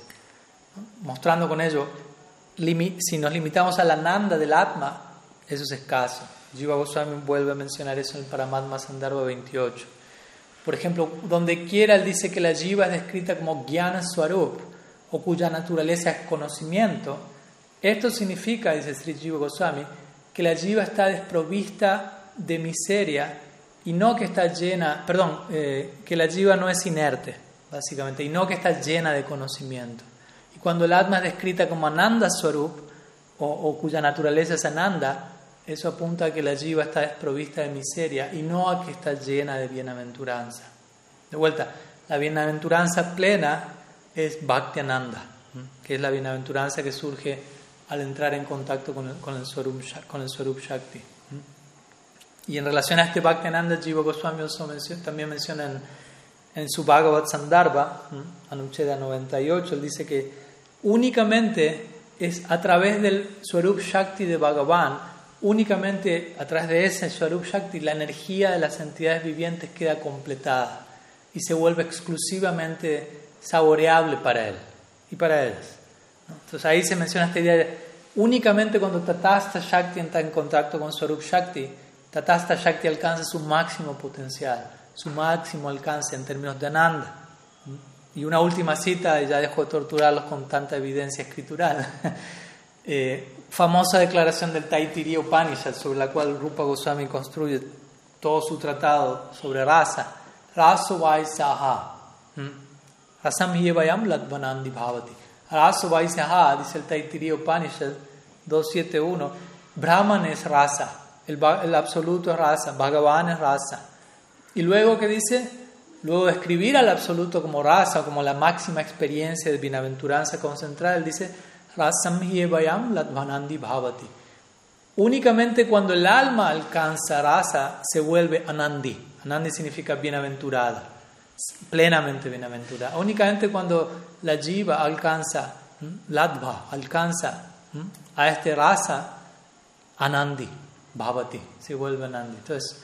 mostrando con ello, si nos limitamos a la nanda del Atma, eso es escaso. Jiva Goswami vuelve a mencionar eso en el Paramatma Sandarbha 28. Por ejemplo, donde quiera él dice que la jiva es descrita como Jnana Swarup, o cuya naturaleza es conocimiento. Esto significa, dice Sri Jiva Goswami, que la jiva está desprovista de miseria y no que está llena, perdón, eh, que la jiva no es inerte, básicamente, y no que está llena de conocimiento. Y cuando el Atma es descrita como Ananda Swarup, o, o cuya naturaleza es Ananda, eso apunta a que la jiva está desprovista de miseria y no a que está llena de bienaventuranza. De vuelta, la bienaventuranza plena es Bhaktiananda, que es la bienaventuranza que surge al entrar en contacto con el, con Swarup, Shakti. Y en relación a este Bhaktiananda, Jiva Goswami también menciona en, en su Bhagavad Sandarbha, Anucheda 98, él dice que únicamente es a través del Swarup Shakti de Bhagavan únicamente a través de ese Swarup Shakti la energía de las entidades vivientes queda completada y se vuelve exclusivamente saboreable para él y para ellas. Entonces ahí se menciona esta idea de únicamente cuando Tatasta Shakti entra en contacto con Swarup Shakti, Tatasta Shakti alcanza su máximo potencial, su máximo alcance en términos de Ananda. Y una última cita, ya dejo de torturarlos con tanta evidencia escritural. eh, famosa declaración del Taitiriya Upanishad, sobre la cual Rupa Goswami construye todo su tratado sobre raza. Rasavai Saha. ¿Mm? Rasam Yevayam Ladvanandi Bhavati. Rasavai Saha, dice el Taitiriya Upanishad 271. Brahman es raza, el, el absoluto es raza, Bhagavan es raza. Y luego que dice, luego de escribir al absoluto como raza, como la máxima experiencia de bienaventuranza concentrada, él dice, bhavati. Únicamente cuando el alma alcanza rasa se vuelve anandi. Anandi significa bienaventurada, plenamente bienaventurada. Únicamente cuando la jiva alcanza ladva, alcanza a este rasa, anandi, bhavati, se vuelve anandi. Entonces,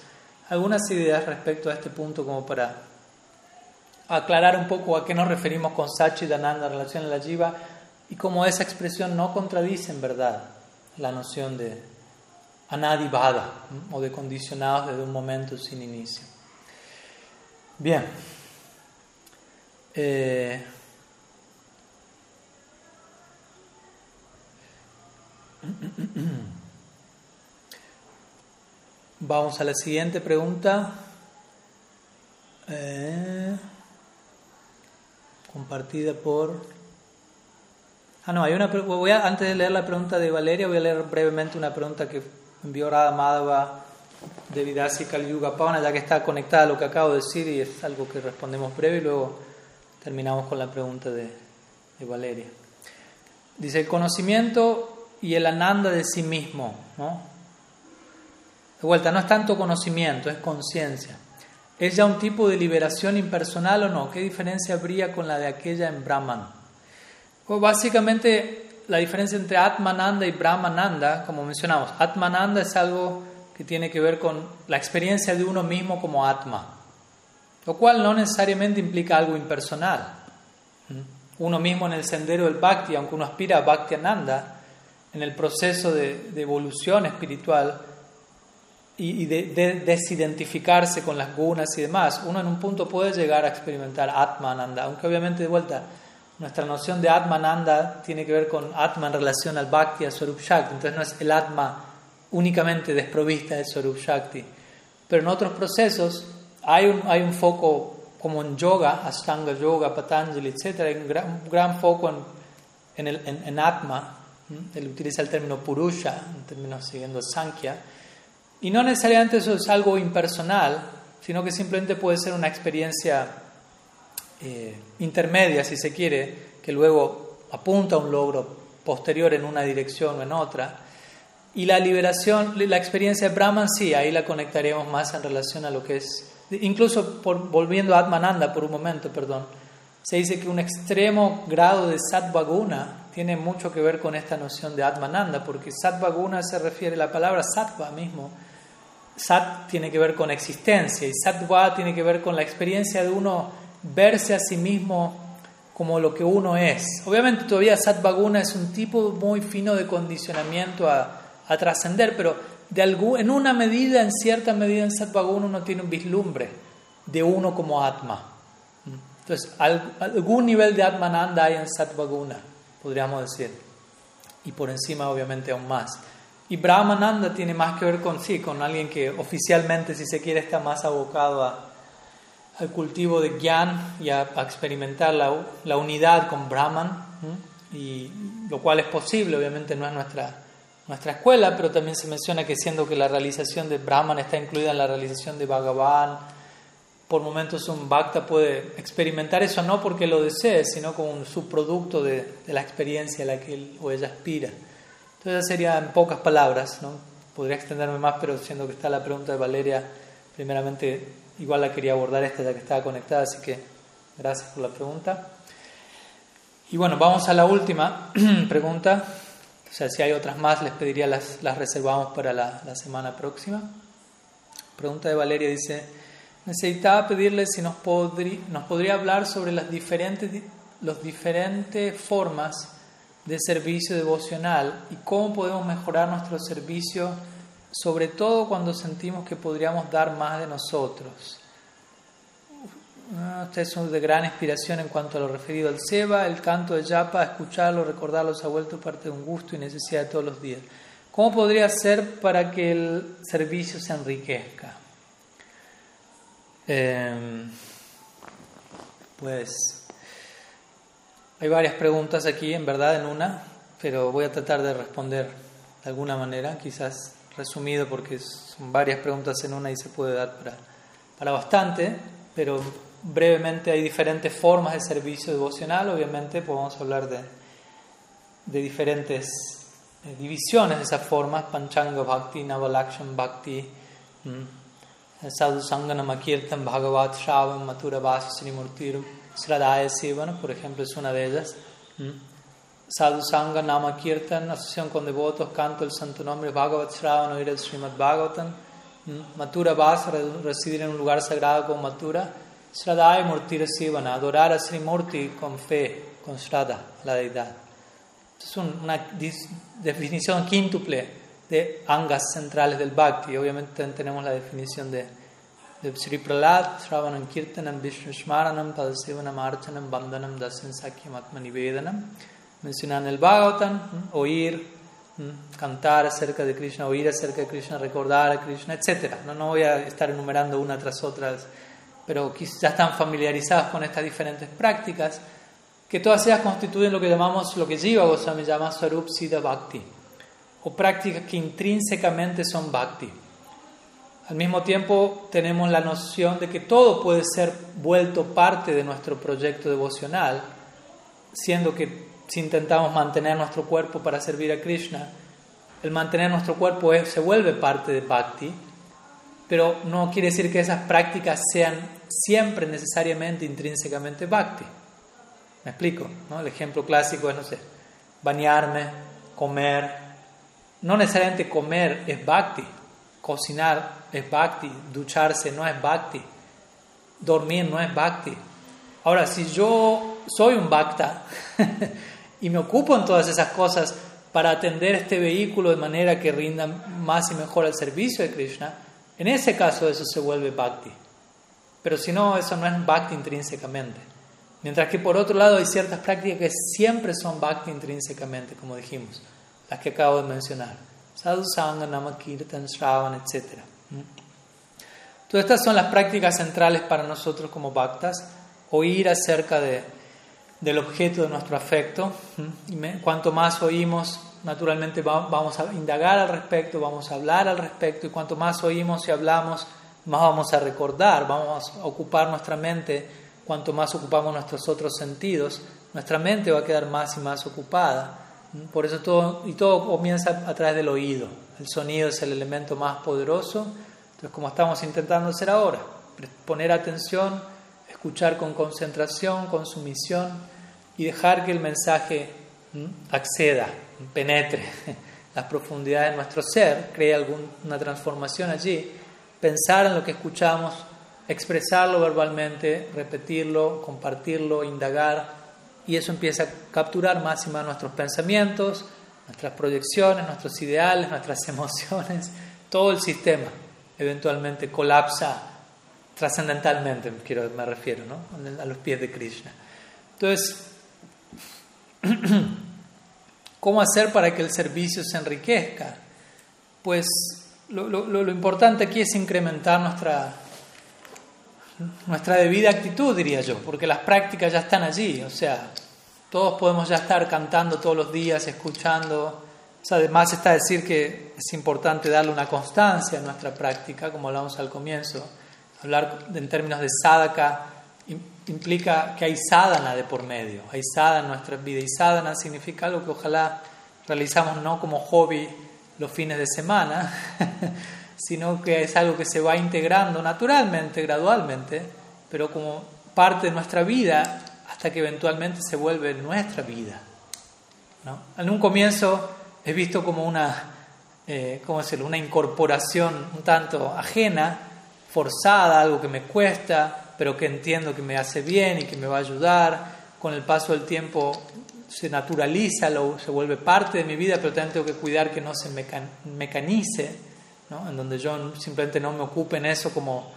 algunas ideas respecto a este punto como para aclarar un poco a qué nos referimos con Sachidananda en relación a la jiva y como esa expresión no contradice en verdad la noción de anadibada o de condicionados desde un momento sin inicio. Bien. Eh, vamos a la siguiente pregunta. Eh, compartida por Ah, no, hay una voy a, antes de leer la pregunta de Valeria, voy a leer brevemente una pregunta que envió Radha Madhava de Vidasi Yuga Pavana, ya que está conectada a lo que acabo de decir y es algo que respondemos breve y luego terminamos con la pregunta de, Valeria. Dice, el conocimiento y el ananda de sí mismo, ¿no? De vuelta, no es tanto conocimiento, es conciencia. ¿Es ya un tipo de liberación impersonal o no? ¿Qué diferencia habría con la de aquella en Brahman? Pues básicamente la diferencia entre Atmananda y Brahmananda, como mencionamos, Atmananda es algo que tiene que ver con la experiencia de uno mismo como Atma, lo cual no necesariamente implica algo impersonal. Uno mismo en el sendero del Bhakti, aunque uno aspira a Bhakti Ananda, en el proceso de, evolución espiritual y, de, desidentificarse con las gunas y demás, uno en un punto puede llegar a experimentar Atmananda, aunque obviamente de vuelta nuestra noción de Atmananda tiene que ver con Atma en relación al Bhakti, al Swarup Shakti. Entonces no es el Atma únicamente desprovista del Swarup Shakti. Pero en otros procesos hay un, hay un foco como en yoga, Ashtanga Yoga, Patanjali, etc. Hay un gran, foco en, en, el, en, Atma. Él utiliza el término Purusha, en términos siguiendo Sankhya. Y no necesariamente eso es algo impersonal, sino que simplemente puede ser una experiencia eh, intermedia, si se quiere, que luego apunta a un logro posterior en una dirección o en otra. Y la liberación, la experiencia de Brahman, sí, ahí la conectaríamos más en relación a lo que es, incluso volviendo a Atmananda por un momento, perdón, se dice que un extremo grado de Satvaguna tiene mucho que ver con esta noción de Atmananda, porque Satvaguna se refiere, a la palabra Sattva mismo, Sat tiene que ver con existencia y Sattva tiene que ver con la experiencia de uno verse a sí mismo como lo que uno es. Obviamente todavía Satvaguna es un tipo muy fino de condicionamiento a, a trascender, pero de en una medida, en cierta medida en Satvaguna uno tiene un vislumbre de uno como Atma. Entonces, algún nivel de Atmananda hay en Satvaguna, podríamos decir. Y por encima, obviamente, aún más. Y Brahmananda tiene más que ver con sí, con alguien que oficialmente, si se quiere, está más abocado al cultivo de Gyan y a, experimentar la, la, unidad con Brahman, y lo cual es posible, obviamente no es nuestra, nuestra escuela, pero también se menciona que siendo que la realización de Brahman está incluida en la realización de Bhagavan, por momentos un bhakta puede experimentar eso no porque lo desee, sino como un subproducto de, de la experiencia a la que él o ella aspira. Entonces sería en pocas palabras, ¿no? Podría extenderme más, pero siendo que está la pregunta de Valeria, primeramente igual la quería abordar esta ya que estaba conectada, así que gracias por la pregunta. Y bueno, vamos a la última pregunta. O sea, si hay otras más, les pediría las, las reservamos para la, la semana próxima. Pregunta de Valeria dice, necesitaba pedirle si nos, podría, nos podría hablar sobre las diferentes, las diferentes formas de servicio devocional y cómo podemos mejorar nuestro servicio, sobre todo cuando sentimos que podríamos dar más de nosotros. Ah, ustedes son de gran inspiración en cuanto a lo referido al Seba, el canto de Yapa, escucharlo, recordarlo se ha vuelto parte de un gusto y necesidad de todos los días. ¿Cómo podría ser para que el servicio se enriquezca? Em, pues hay varias preguntas aquí, en verdad, en una, pero voy a tratar de responder de alguna manera, quizás resumido porque son varias preguntas en una y se puede dar para, para bastante, pero brevemente hay diferentes formas de servicio devocional, obviamente podemos hablar de, de diferentes eh, divisiones de esas formas, Panchanga Bhakti, Navalakshan Bhakti, Sadhu Sanganam Kirtan Bhagavat Shravan Matura Vasa Srimurtirum Sradaya Sivan, por ejemplo, es una de ellas. ¿Mm? Sadhu Sangha Nama asociación con devotos, canto el santo nombre Bhagavat Shravan, oír el Srimad Bhagavatam. ¿Mm? Matura Vasa, residir en un lugar sagrado con Matura. Sradaya Murtira Sivana, adorar a Sri Murti con fe, con Srada, la deidad. Es una definición quíntuple de angas centrales del Bhakti. Obviamente tenemos la definición de de Sri Prahlad, Shravanam Kirtanam, Vishnu Shmaranam, Padasivanam, Archanam, Bandhanam, Dasan Sakyam, Atmanivedanam. Mencionan el Bhagavatam, oír, cantar acerca de Krishna, oír acerca de Krishna, recordar a Krishna, etc. No, no voy a estar enumerando una tras otra, pero ya están familiarizadas con estas diferentes prácticas, que todas ellas constituyen lo que llamamos, lo que Jiva Goswami llama Sarup Siddha Bhakti, o prácticas que intrínsecamente son Bhakti. Al mismo tiempo tenemos la noción de que todo puede ser vuelto parte de nuestro proyecto devocional, siendo que si intentamos mantener nuestro cuerpo para servir a Krishna, el mantener nuestro cuerpo se vuelve parte de Bhakti, pero no quiere decir que esas prácticas sean siempre necesariamente intrínsecamente Bhakti. ¿Me explico? El ejemplo clásico es, no sé, bañarme, comer. No necesariamente comer es Bhakti, cocinar es bhakti, ducharse no es bhakti, dormir no es bhakti. Ahora, si yo soy un bhakta y me ocupo en todas esas cosas para atender este vehículo de manera que rinda más y mejor al servicio de Krishna, en ese caso eso se vuelve bhakti. Pero si no, eso no es bhakti intrínsecamente. Mientras que por otro lado hay ciertas prácticas que siempre son bhakti intrínsecamente, como dijimos, las que acabo de mencionar. Sadhu Sangha, Namakirtan, Shravan, etc. Todas estas son las prácticas centrales para nosotros como bhaktas, oír acerca de, del objeto de nuestro afecto. Y cuanto más oímos, naturalmente vamos a indagar al respecto, vamos a hablar al respecto, y cuanto más oímos y hablamos, más vamos a recordar, vamos a ocupar nuestra mente, cuanto más ocupamos nuestros otros sentidos, nuestra mente va a quedar más y más ocupada. Por eso todo, y todo comienza a través del oído. El sonido es el elemento más poderoso. Entonces, como estamos intentando hacer ahora, poner atención, escuchar con concentración, con sumisión y dejar que el mensaje acceda, penetre las profundidades de nuestro ser, cree alguna transformación allí, pensar en lo que escuchamos, expresarlo verbalmente, repetirlo, compartirlo, indagar, y eso empieza a capturar más y más nuestros pensamientos, nuestras proyecciones, nuestros ideales, nuestras emociones, todo el sistema eventualmente colapsa trascendentalmente, quiero, me refiero, ¿no? a los pies de Krishna. Entonces, ¿cómo hacer para que el servicio se enriquezca? Pues lo, importante aquí es incrementar nuestra, nuestra debida actitud, diría yo, porque las prácticas ya están allí, o sea, todos podemos ya estar cantando todos los días, escuchando. además está decir que es importante darle una constancia a nuestra práctica, como hablamos al comienzo. Hablar en términos de sadhaka implica que hay sadhana de por medio, hay sadhana en nuestra vida y sadhana significa algo que ojalá realizamos no como hobby los fines de semana, sino que es algo que se va integrando naturalmente, gradualmente, pero como parte de nuestra vida hasta que eventualmente se vuelve nuestra vida. ¿no? En un comienzo es visto como una, eh, ¿cómo decirlo? una incorporación un tanto ajena, forzada, algo que me cuesta, pero que entiendo que me hace bien y que me va a ayudar. Con el paso del tiempo se naturaliza, lo, se vuelve parte de mi vida, pero también tengo que cuidar que no se mecanice en donde yo simplemente no me ocupe en eso como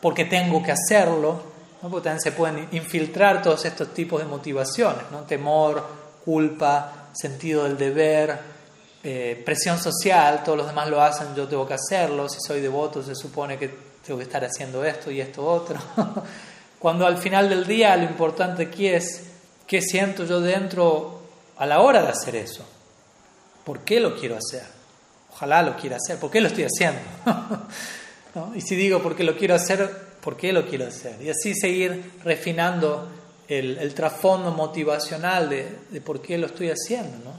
porque tengo que hacerlo, ¿no? porque también se pueden infiltrar todos estos tipos de motivaciones, ¿no? temor, culpa, sentido del deber, eh, presión social, todos los demás lo hacen, yo tengo que hacerlo, si soy devoto se supone que tengo que estar haciendo esto y esto otro. Cuando al final del día lo importante aquí es qué siento yo dentro a la hora de hacer eso, por qué lo quiero hacer ojalá lo quiera hacer, ¿por qué lo estoy haciendo? Y si digo por qué lo quiero hacer, ¿por qué lo quiero hacer? Y así seguir refinando el, trasfondo motivacional de, por qué lo estoy haciendo. ¿no?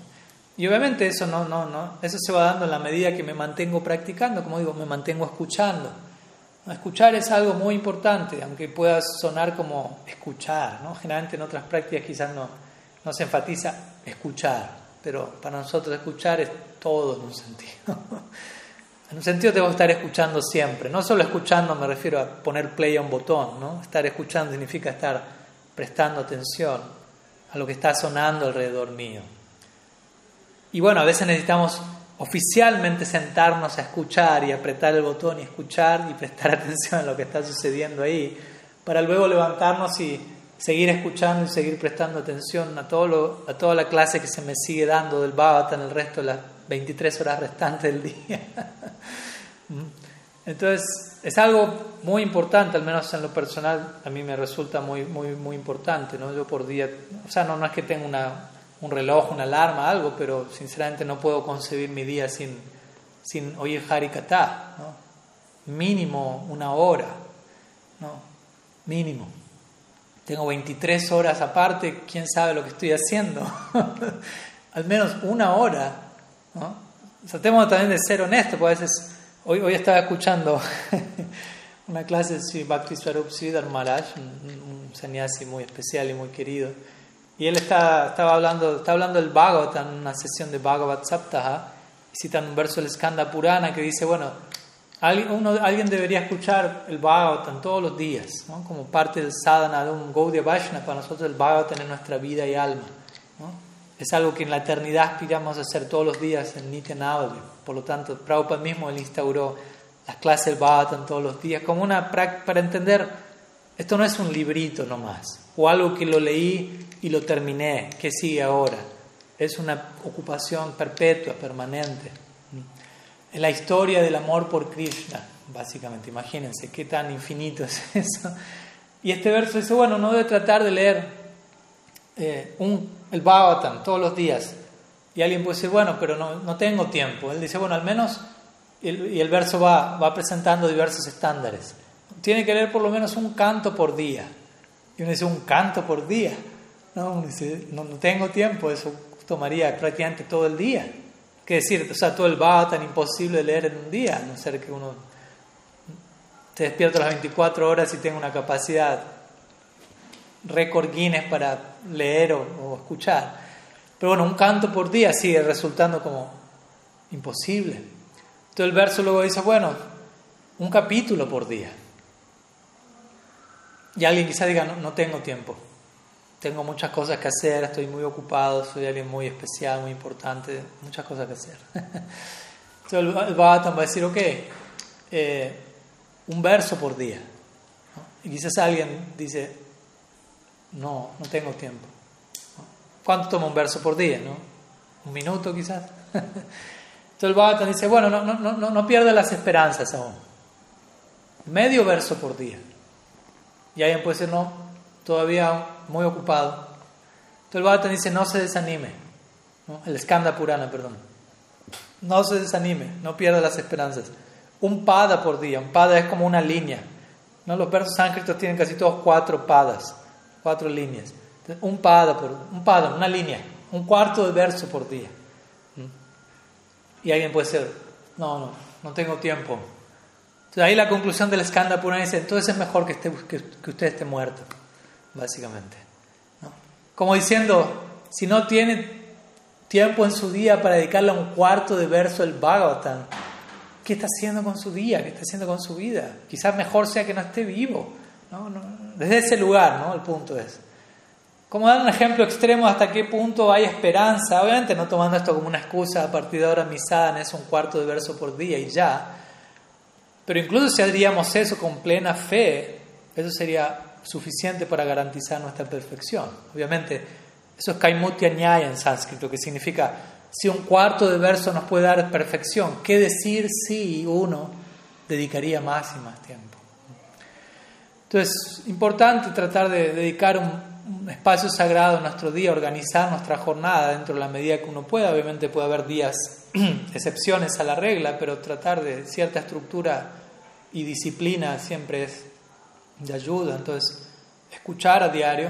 Y obviamente eso, no, no, no, eso se va dando en la medida que me mantengo practicando, como digo, me mantengo escuchando. Escuchar es algo muy importante, aunque pueda sonar como escuchar. ¿no? Generalmente en otras prácticas quizás no, se enfatiza escuchar pero para nosotros escuchar es todo en un sentido. en un sentido tengo que estar escuchando siempre, no solo escuchando me refiero a poner play a un botón, ¿no? Estar escuchando significa estar prestando atención a lo que está sonando alrededor mío. Y bueno, a veces necesitamos oficialmente sentarnos a escuchar y apretar el botón y escuchar y prestar atención a lo que está sucediendo ahí, para luego levantarnos y seguir escuchando y seguir prestando atención a, todo a toda la clase que se me sigue dando del en el resto de las 23 horas restantes del día. Mm. Entonces, es algo muy importante, al menos en lo personal, a mí me resulta muy, muy, muy importante, ¿no? Yo por día, o sea, no, no es que tenga una, un reloj, una alarma, algo, pero sinceramente no puedo concebir mi día sin, sin oír Harikata, ¿no? Mínimo una hora. Mínimo. Tengo 23 horas aparte, quién sabe lo que estoy haciendo. Al menos una hora. ¿no? Tratemos también de ser honestos, porque a veces, hoy, hoy estaba escuchando una clase de Bhakti Swarup Siddhar un, un muy especial y muy querido. Y él está, estaba hablando, está hablando del Bhagavad en una sesión de Bhagavad Saptaha, y un verso del Skanda Purana que dice, bueno, alguien debería escuchar el Bhagavatam todos los días, como parte del sadhana de un Gaudiya Vaishnava. Para nosotros el Bhagavatam es nuestra vida y alma. Es algo que en la eternidad aspiramos a hacer todos los días en Nityanavali. Por lo tanto, Prabhupada mismo él instauró las clases del Bhagavatam todos los días como una para entender, esto no es un librito nomás, o algo que lo leí y lo terminé, que sigue ahora. Es una ocupación perpetua, permanente. Es la historia del amor por Krishna, básicamente. Imagínense qué tan infinito es eso. Y este verso dice, bueno, no debe tratar de leer eh, un, el Bhagavatam todos los días. Y alguien puede decir, bueno, pero no, no tengo tiempo. Él dice, bueno, al menos y el, verso va, va presentando diversos estándares. Tiene que leer por lo menos un canto por día. Y uno dice, un canto por día. No, no, tengo tiempo, eso tomaría prácticamente todo el día. ¿Qué decir? O sea, todo el va tan imposible de leer en un día, a no ser que uno se despierta las 24 horas y tenga una capacidad récord Guinness para leer o, escuchar. Pero bueno, un canto por día sigue resultando como imposible. Entonces el verso luego dice, bueno, un capítulo por día. Y alguien quizá diga, no, no tengo tiempo, tengo muchas cosas que hacer, estoy muy ocupado, soy alguien muy especial, muy importante, muchas cosas que hacer. Entonces el, el va a decir, ok, eh, un verso por día. Y quizás alguien dice, no, no tengo tiempo. ¿Cuánto toma un verso por día? ¿no? ¿Un minuto quizás? Entonces el Bhagavatam dice, bueno, no, no, no, no pierdas las esperanzas aún. Medio verso por día. Y alguien puede decir, no, todavía muy ocupado. Entonces el Bhagavatam dice, no se desanime. ¿no? El Skanda Purana, perdón. No se desanime, no pierda las esperanzas. Un pada por día. Un pada es como una línea. ¿no? Los versos sánscritos tienen casi todos cuatro padas cuatro líneas. Un pada, por, un pada, una línea, un cuarto de verso por día. Y alguien puede ser, no, no, no tengo tiempo. Entonces ahí la conclusión del escándalo purana dice, entonces es mejor que, esté, que, usted esté muerto, básicamente. Como diciendo, si no tiene tiempo en su día para dedicarle un cuarto de verso del Bhagavatam, ¿qué está haciendo con su día? ¿Qué está haciendo con su vida? Quizás mejor sea que no esté vivo. No, no, desde ese lugar, ¿no? El punto es. Como dar un ejemplo extremo hasta qué punto hay esperanza, obviamente no tomando esto como una excusa, a partir de ahora misada es un cuarto de verso por día y ya, pero incluso si haríamos eso con plena fe, eso sería suficiente para garantizar nuestra perfección. Obviamente, eso es kaimutya nyaya en sánscrito, que significa si un cuarto de verso nos puede dar perfección, ¿qué decir si uno dedicaría más y más tiempo? Entonces, importante tratar de dedicar un, espacio sagrado en nuestro día, organizar nuestra jornada dentro de la medida que uno pueda. Obviamente puede haber días, excepciones a la regla, pero tratar de cierta estructura y disciplina siempre es de ayuda. Entonces, escuchar a diario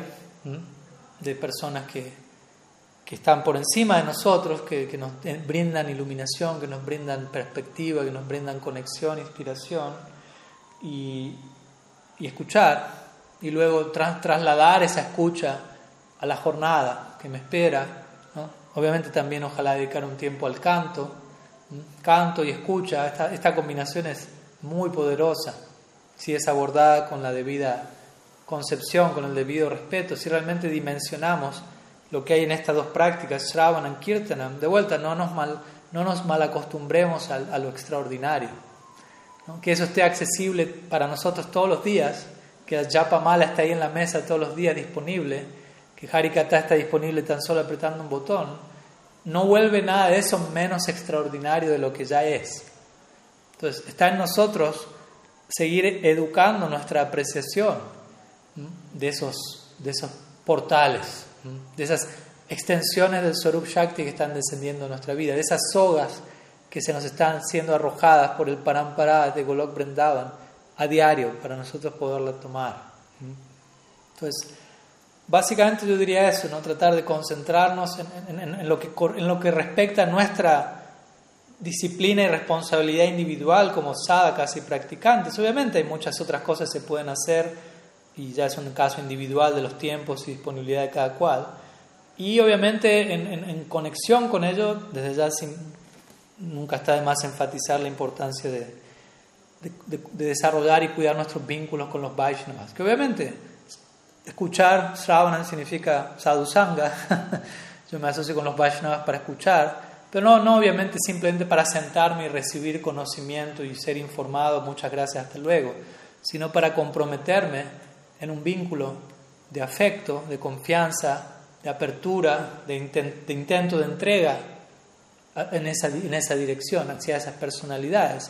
de personas que, que están por encima de nosotros, que, que, nos brindan iluminación, que nos brindan perspectiva, que nos brindan conexión, inspiración. Y, y escuchar y luego trasladar esa escucha a la jornada que me espera. Obviamente también ojalá dedicar un tiempo al canto. Canto y escucha, esta, esta combinación es muy poderosa si es abordada con la debida concepción, con el debido respeto, si realmente dimensionamos lo que hay en estas dos prácticas, Shravan y Kirtanam, de vuelta no nos, mal, no nos malacostumbremos a, a lo extraordinario que eso esté accesible para nosotros todos los días, que Japa Mala está ahí en la mesa todos los días disponible, que Harikata está disponible tan solo apretando un botón, no vuelve nada de eso menos extraordinario de lo que ya es. Entonces, está en nosotros seguir educando nuestra apreciación de esos, de esos portales, de esas extensiones del Swarup Shakti que están descendiendo en nuestra vida, de esas sogas que se nos están siendo arrojadas por el Parampara de Golok Brindavan a diario para nosotros poderla tomar. Entonces, básicamente yo diría eso, ¿no? tratar de concentrarnos en, lo que, en lo que respecta a nuestra disciplina y responsabilidad individual como sadhakas y practicantes. Obviamente hay muchas otras cosas que se pueden hacer y ya es un caso individual de los tiempos y disponibilidad de cada cual. Y obviamente en, conexión con ello, desde ya sin, nunca está de más enfatizar la importancia de, desarrollar y cuidar nuestros vínculos con los Vaishnavas. Que obviamente escuchar Sravana significa sadhusanga. Yo me asocio con los Vaishnavas para escuchar, pero no, no obviamente simplemente para sentarme y recibir conocimiento y ser informado, muchas gracias, hasta luego, sino para comprometerme en un vínculo de afecto, de confianza, de apertura, de intento de entrega en esa, en esa dirección, hacia esas personalidades.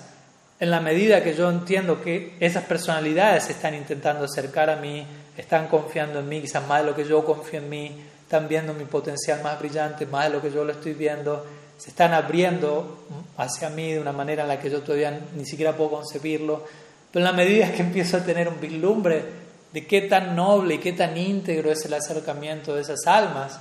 En la medida que yo entiendo que esas personalidades están intentando acercar a mí, están confiando en mí, quizás más de lo que yo confío en mí, están viendo mi potencial más brillante, más de lo que yo lo estoy viendo, se están abriendo hacia mí de una manera en la que yo todavía ni siquiera puedo concebirlo, pero en la medida que empiezo a tener un vislumbre de qué tan noble y qué tan íntegro es el acercamiento de esas almas,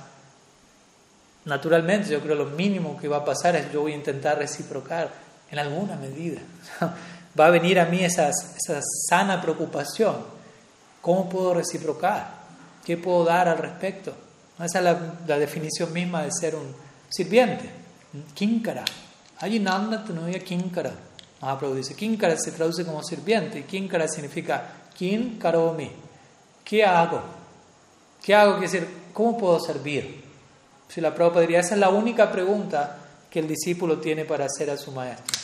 naturalmente yo creo lo mínimo que va a pasar es yo voy a intentar reciprocar en alguna medida. Va a venir a mí esa sana preocupación. ¿Cómo puedo reciprocar? ¿Qué puedo dar al respecto? Esa es la, definición misma de ser un sirviente. Kinkara. Allí Nanda Tanuya Kinkara. Mahaprabhu dice, Kinkara se traduce como sirviente y Kinkara significa Kin Karomi. ¿Qué hago? ¿Qué hago? Quiere decir, ¿cómo puedo servir? Si la Prabhupada diría, esa es la única pregunta que el discípulo tiene para hacer a su maestro.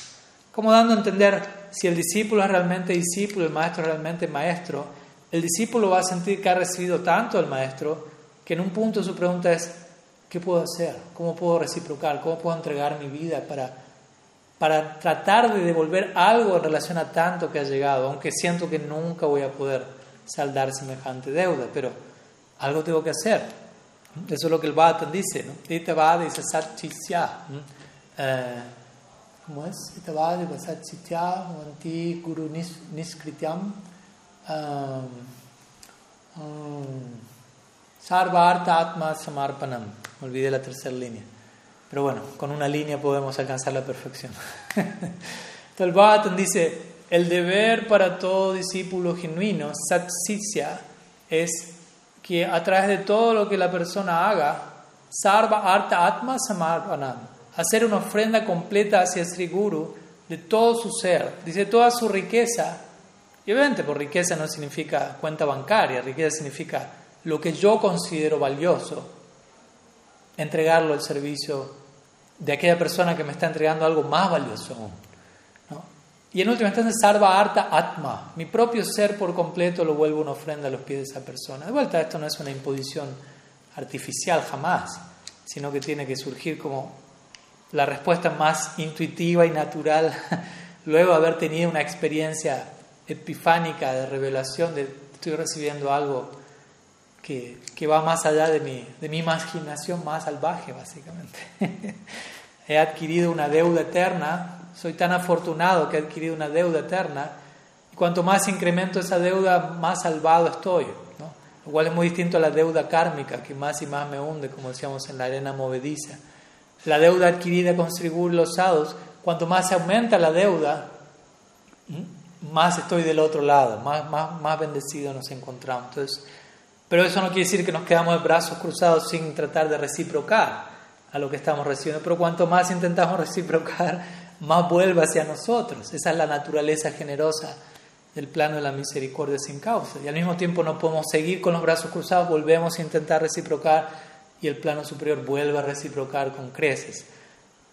Como dando a entender, si el discípulo es realmente discípulo, el maestro es realmente maestro, el discípulo va a sentir que ha recibido tanto del maestro que en un punto su pregunta es, ¿qué puedo hacer? ¿Cómo puedo reciprocar? ¿Cómo puedo entregar mi vida para, para tratar de devolver algo en relación a tanto que ha llegado? Aunque siento que nunca voy a poder saldar semejante deuda, pero algo tengo que hacer. Eso es lo que el Bhattan dice, ¿no? Ita dice satchisya. Eh, ¿Cómo es? Ita Vada satchisya, manti guru niskrityam. Um, um, Sarvarta Atma Samarpanam. Me olvidé la tercera línea. Pero bueno, con una línea podemos alcanzar la perfección. Entonces dice, el deber para todo discípulo genuino, satsisya, es que a través de todo lo que la persona haga, Sarva Arta Atma Samarpanam, hacer una ofrenda completa hacia Sri Guru de todo su ser, dice toda su riqueza, y obviamente por riqueza no significa cuenta bancaria, riqueza significa lo que yo considero valioso, entregarlo al servicio de aquella persona que me está entregando algo más valioso Y en última instancia, salva harta atma, mi propio ser por completo lo vuelvo una ofrenda a los pies de esa persona. De vuelta, esto no es una imposición artificial jamás, sino que tiene que surgir como la respuesta más intuitiva y natural luego de haber tenido una experiencia epifánica de revelación de estoy recibiendo algo que, va más allá de mi, de mi imaginación más salvaje, básicamente. he adquirido una deuda eterna, soy tan afortunado que he adquirido una deuda eterna, y cuanto más incremento esa deuda, más salvado estoy. ¿no? Lo cual es muy distinto a la deuda kármica, que más y más me hunde, como decíamos en la arena movediza. La deuda adquirida con Srigur los Sados, cuanto más se aumenta la deuda, más estoy del otro lado, más, más, más bendecido nos encontramos. Entonces, pero eso no quiere decir que nos quedamos de brazos cruzados sin tratar de reciprocar a lo que estamos recibiendo. Pero cuanto más intentamos reciprocar, más vuelve hacia nosotros. Esa es la naturaleza generosa del plano de la misericordia sin causa. Y al mismo tiempo no podemos seguir con los brazos cruzados, volvemos a intentar reciprocar y el plano superior vuelve a reciprocar con creces.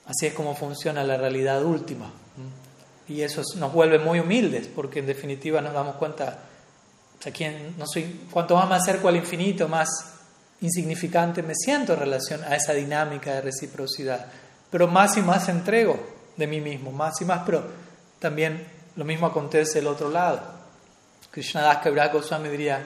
Así es como funciona la realidad última. Y eso nos vuelve muy humildes, porque en definitiva nos damos cuenta no soy, cuanto más me acerco al infinito, más insignificante me siento en relación a esa dinámica de reciprocidad. Pero más y más entrego de mí mismo, más y más, pero también lo mismo acontece del otro lado. Krishnadas Kaviraj Goswami diría,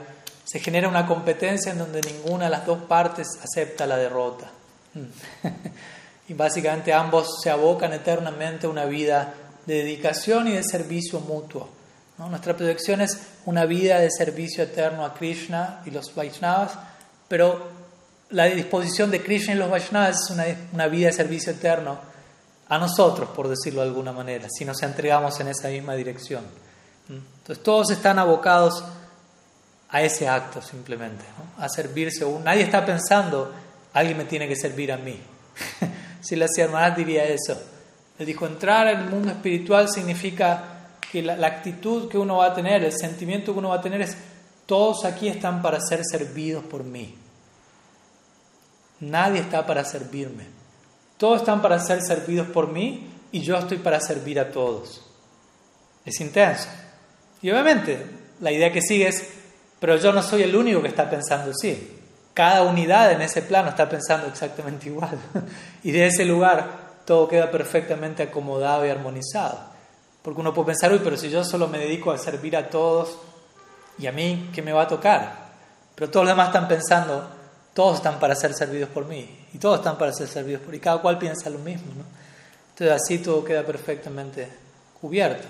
se genera una competencia en donde ninguna de las dos partes acepta la derrota. y básicamente ambos se abocan eternamente a una vida de dedicación y de servicio mutuo. Nuestra proyección es una vida de servicio eterno a Krishna y los Vaishnavas, pero la disposición de Krishna y los Vaishnavas es una, una vida de servicio eterno a nosotros, por decirlo de alguna manera, si nos entregamos en esa misma dirección. Entonces todos están abocados a ese acto simplemente, a servirse. Nadie está pensando, alguien me tiene que servir a mí. si la hermanas diría eso. Él dijo, entrar en el mundo espiritual significa que la, actitud que uno va a tener, el sentimiento que uno va a tener es, todos aquí están para ser servidos por mí. Nadie está para servirme. Todos están para ser servidos por mí y yo estoy para servir a todos. Es intenso. Y obviamente la idea que sigue es, pero yo no soy el único que está pensando así. Cada unidad en ese plano está pensando exactamente igual. y de ese lugar todo queda perfectamente acomodado y armonizado. Porque uno puede pensar, uy, pero si yo solo me dedico a servir a todos, ¿y a mí qué me va a tocar? Pero todos los demás están pensando, todos están para ser servidos por mí, y todos están para ser servidos por mí, y cada cual piensa lo mismo. ¿no? Entonces así todo queda perfectamente cubierto.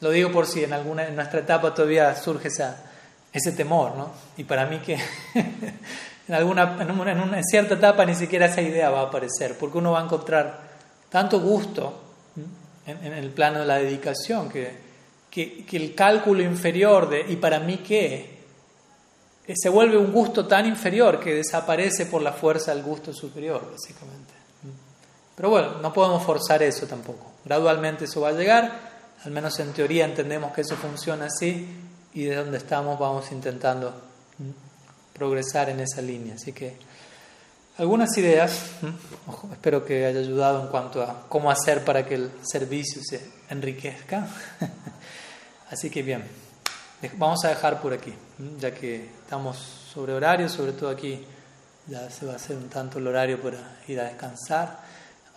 Lo digo por si en alguna en nuestra etapa todavía surge esa, ese temor, ¿no? Y para mí que en, alguna, en, una, en, cierta etapa ni siquiera esa idea va a aparecer, porque uno va a encontrar tanto gusto en, el plano de la dedicación que, que, que, el cálculo inferior de ¿y para mí qué? Eh, se vuelve un gusto tan inferior que desaparece por la fuerza del gusto superior, básicamente. Pero bueno, no podemos forzar eso tampoco. Gradualmente eso va a llegar, al menos en teoría entendemos que eso funciona así y de donde estamos vamos intentando progresar en esa línea. Así que algunas ideas, espero que haya ayudado en cuanto a cómo hacer para que el servicio se enriquezca. Así que bien, vamos a dejar por aquí, ya que estamos sobre horario, sobre todo aquí ya se va a hacer un tanto el horario para ir a descansar.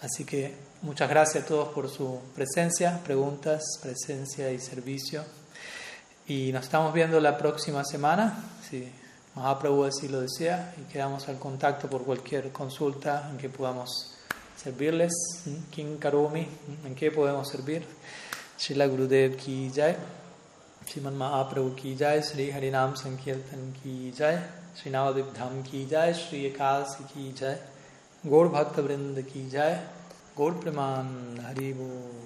Así que muchas gracias a todos por su presencia, preguntas, presencia y servicio. Y nos estamos viendo la próxima semana, si Mahaprabhu así lo desea, y quedamos al contacto por cualquier consulta en que podamos servirles. King Karumi, en qué podemos servir. Shila Gurudev ki jai. Shriman Mahaprabhu ki jai. Sri Harinam Sankirtan ki jai. Sri Navadip Dham ki jai. Sri Ekadasi ki jai. गौर भक्त वृंद की जाय गौर प्रमाण हरि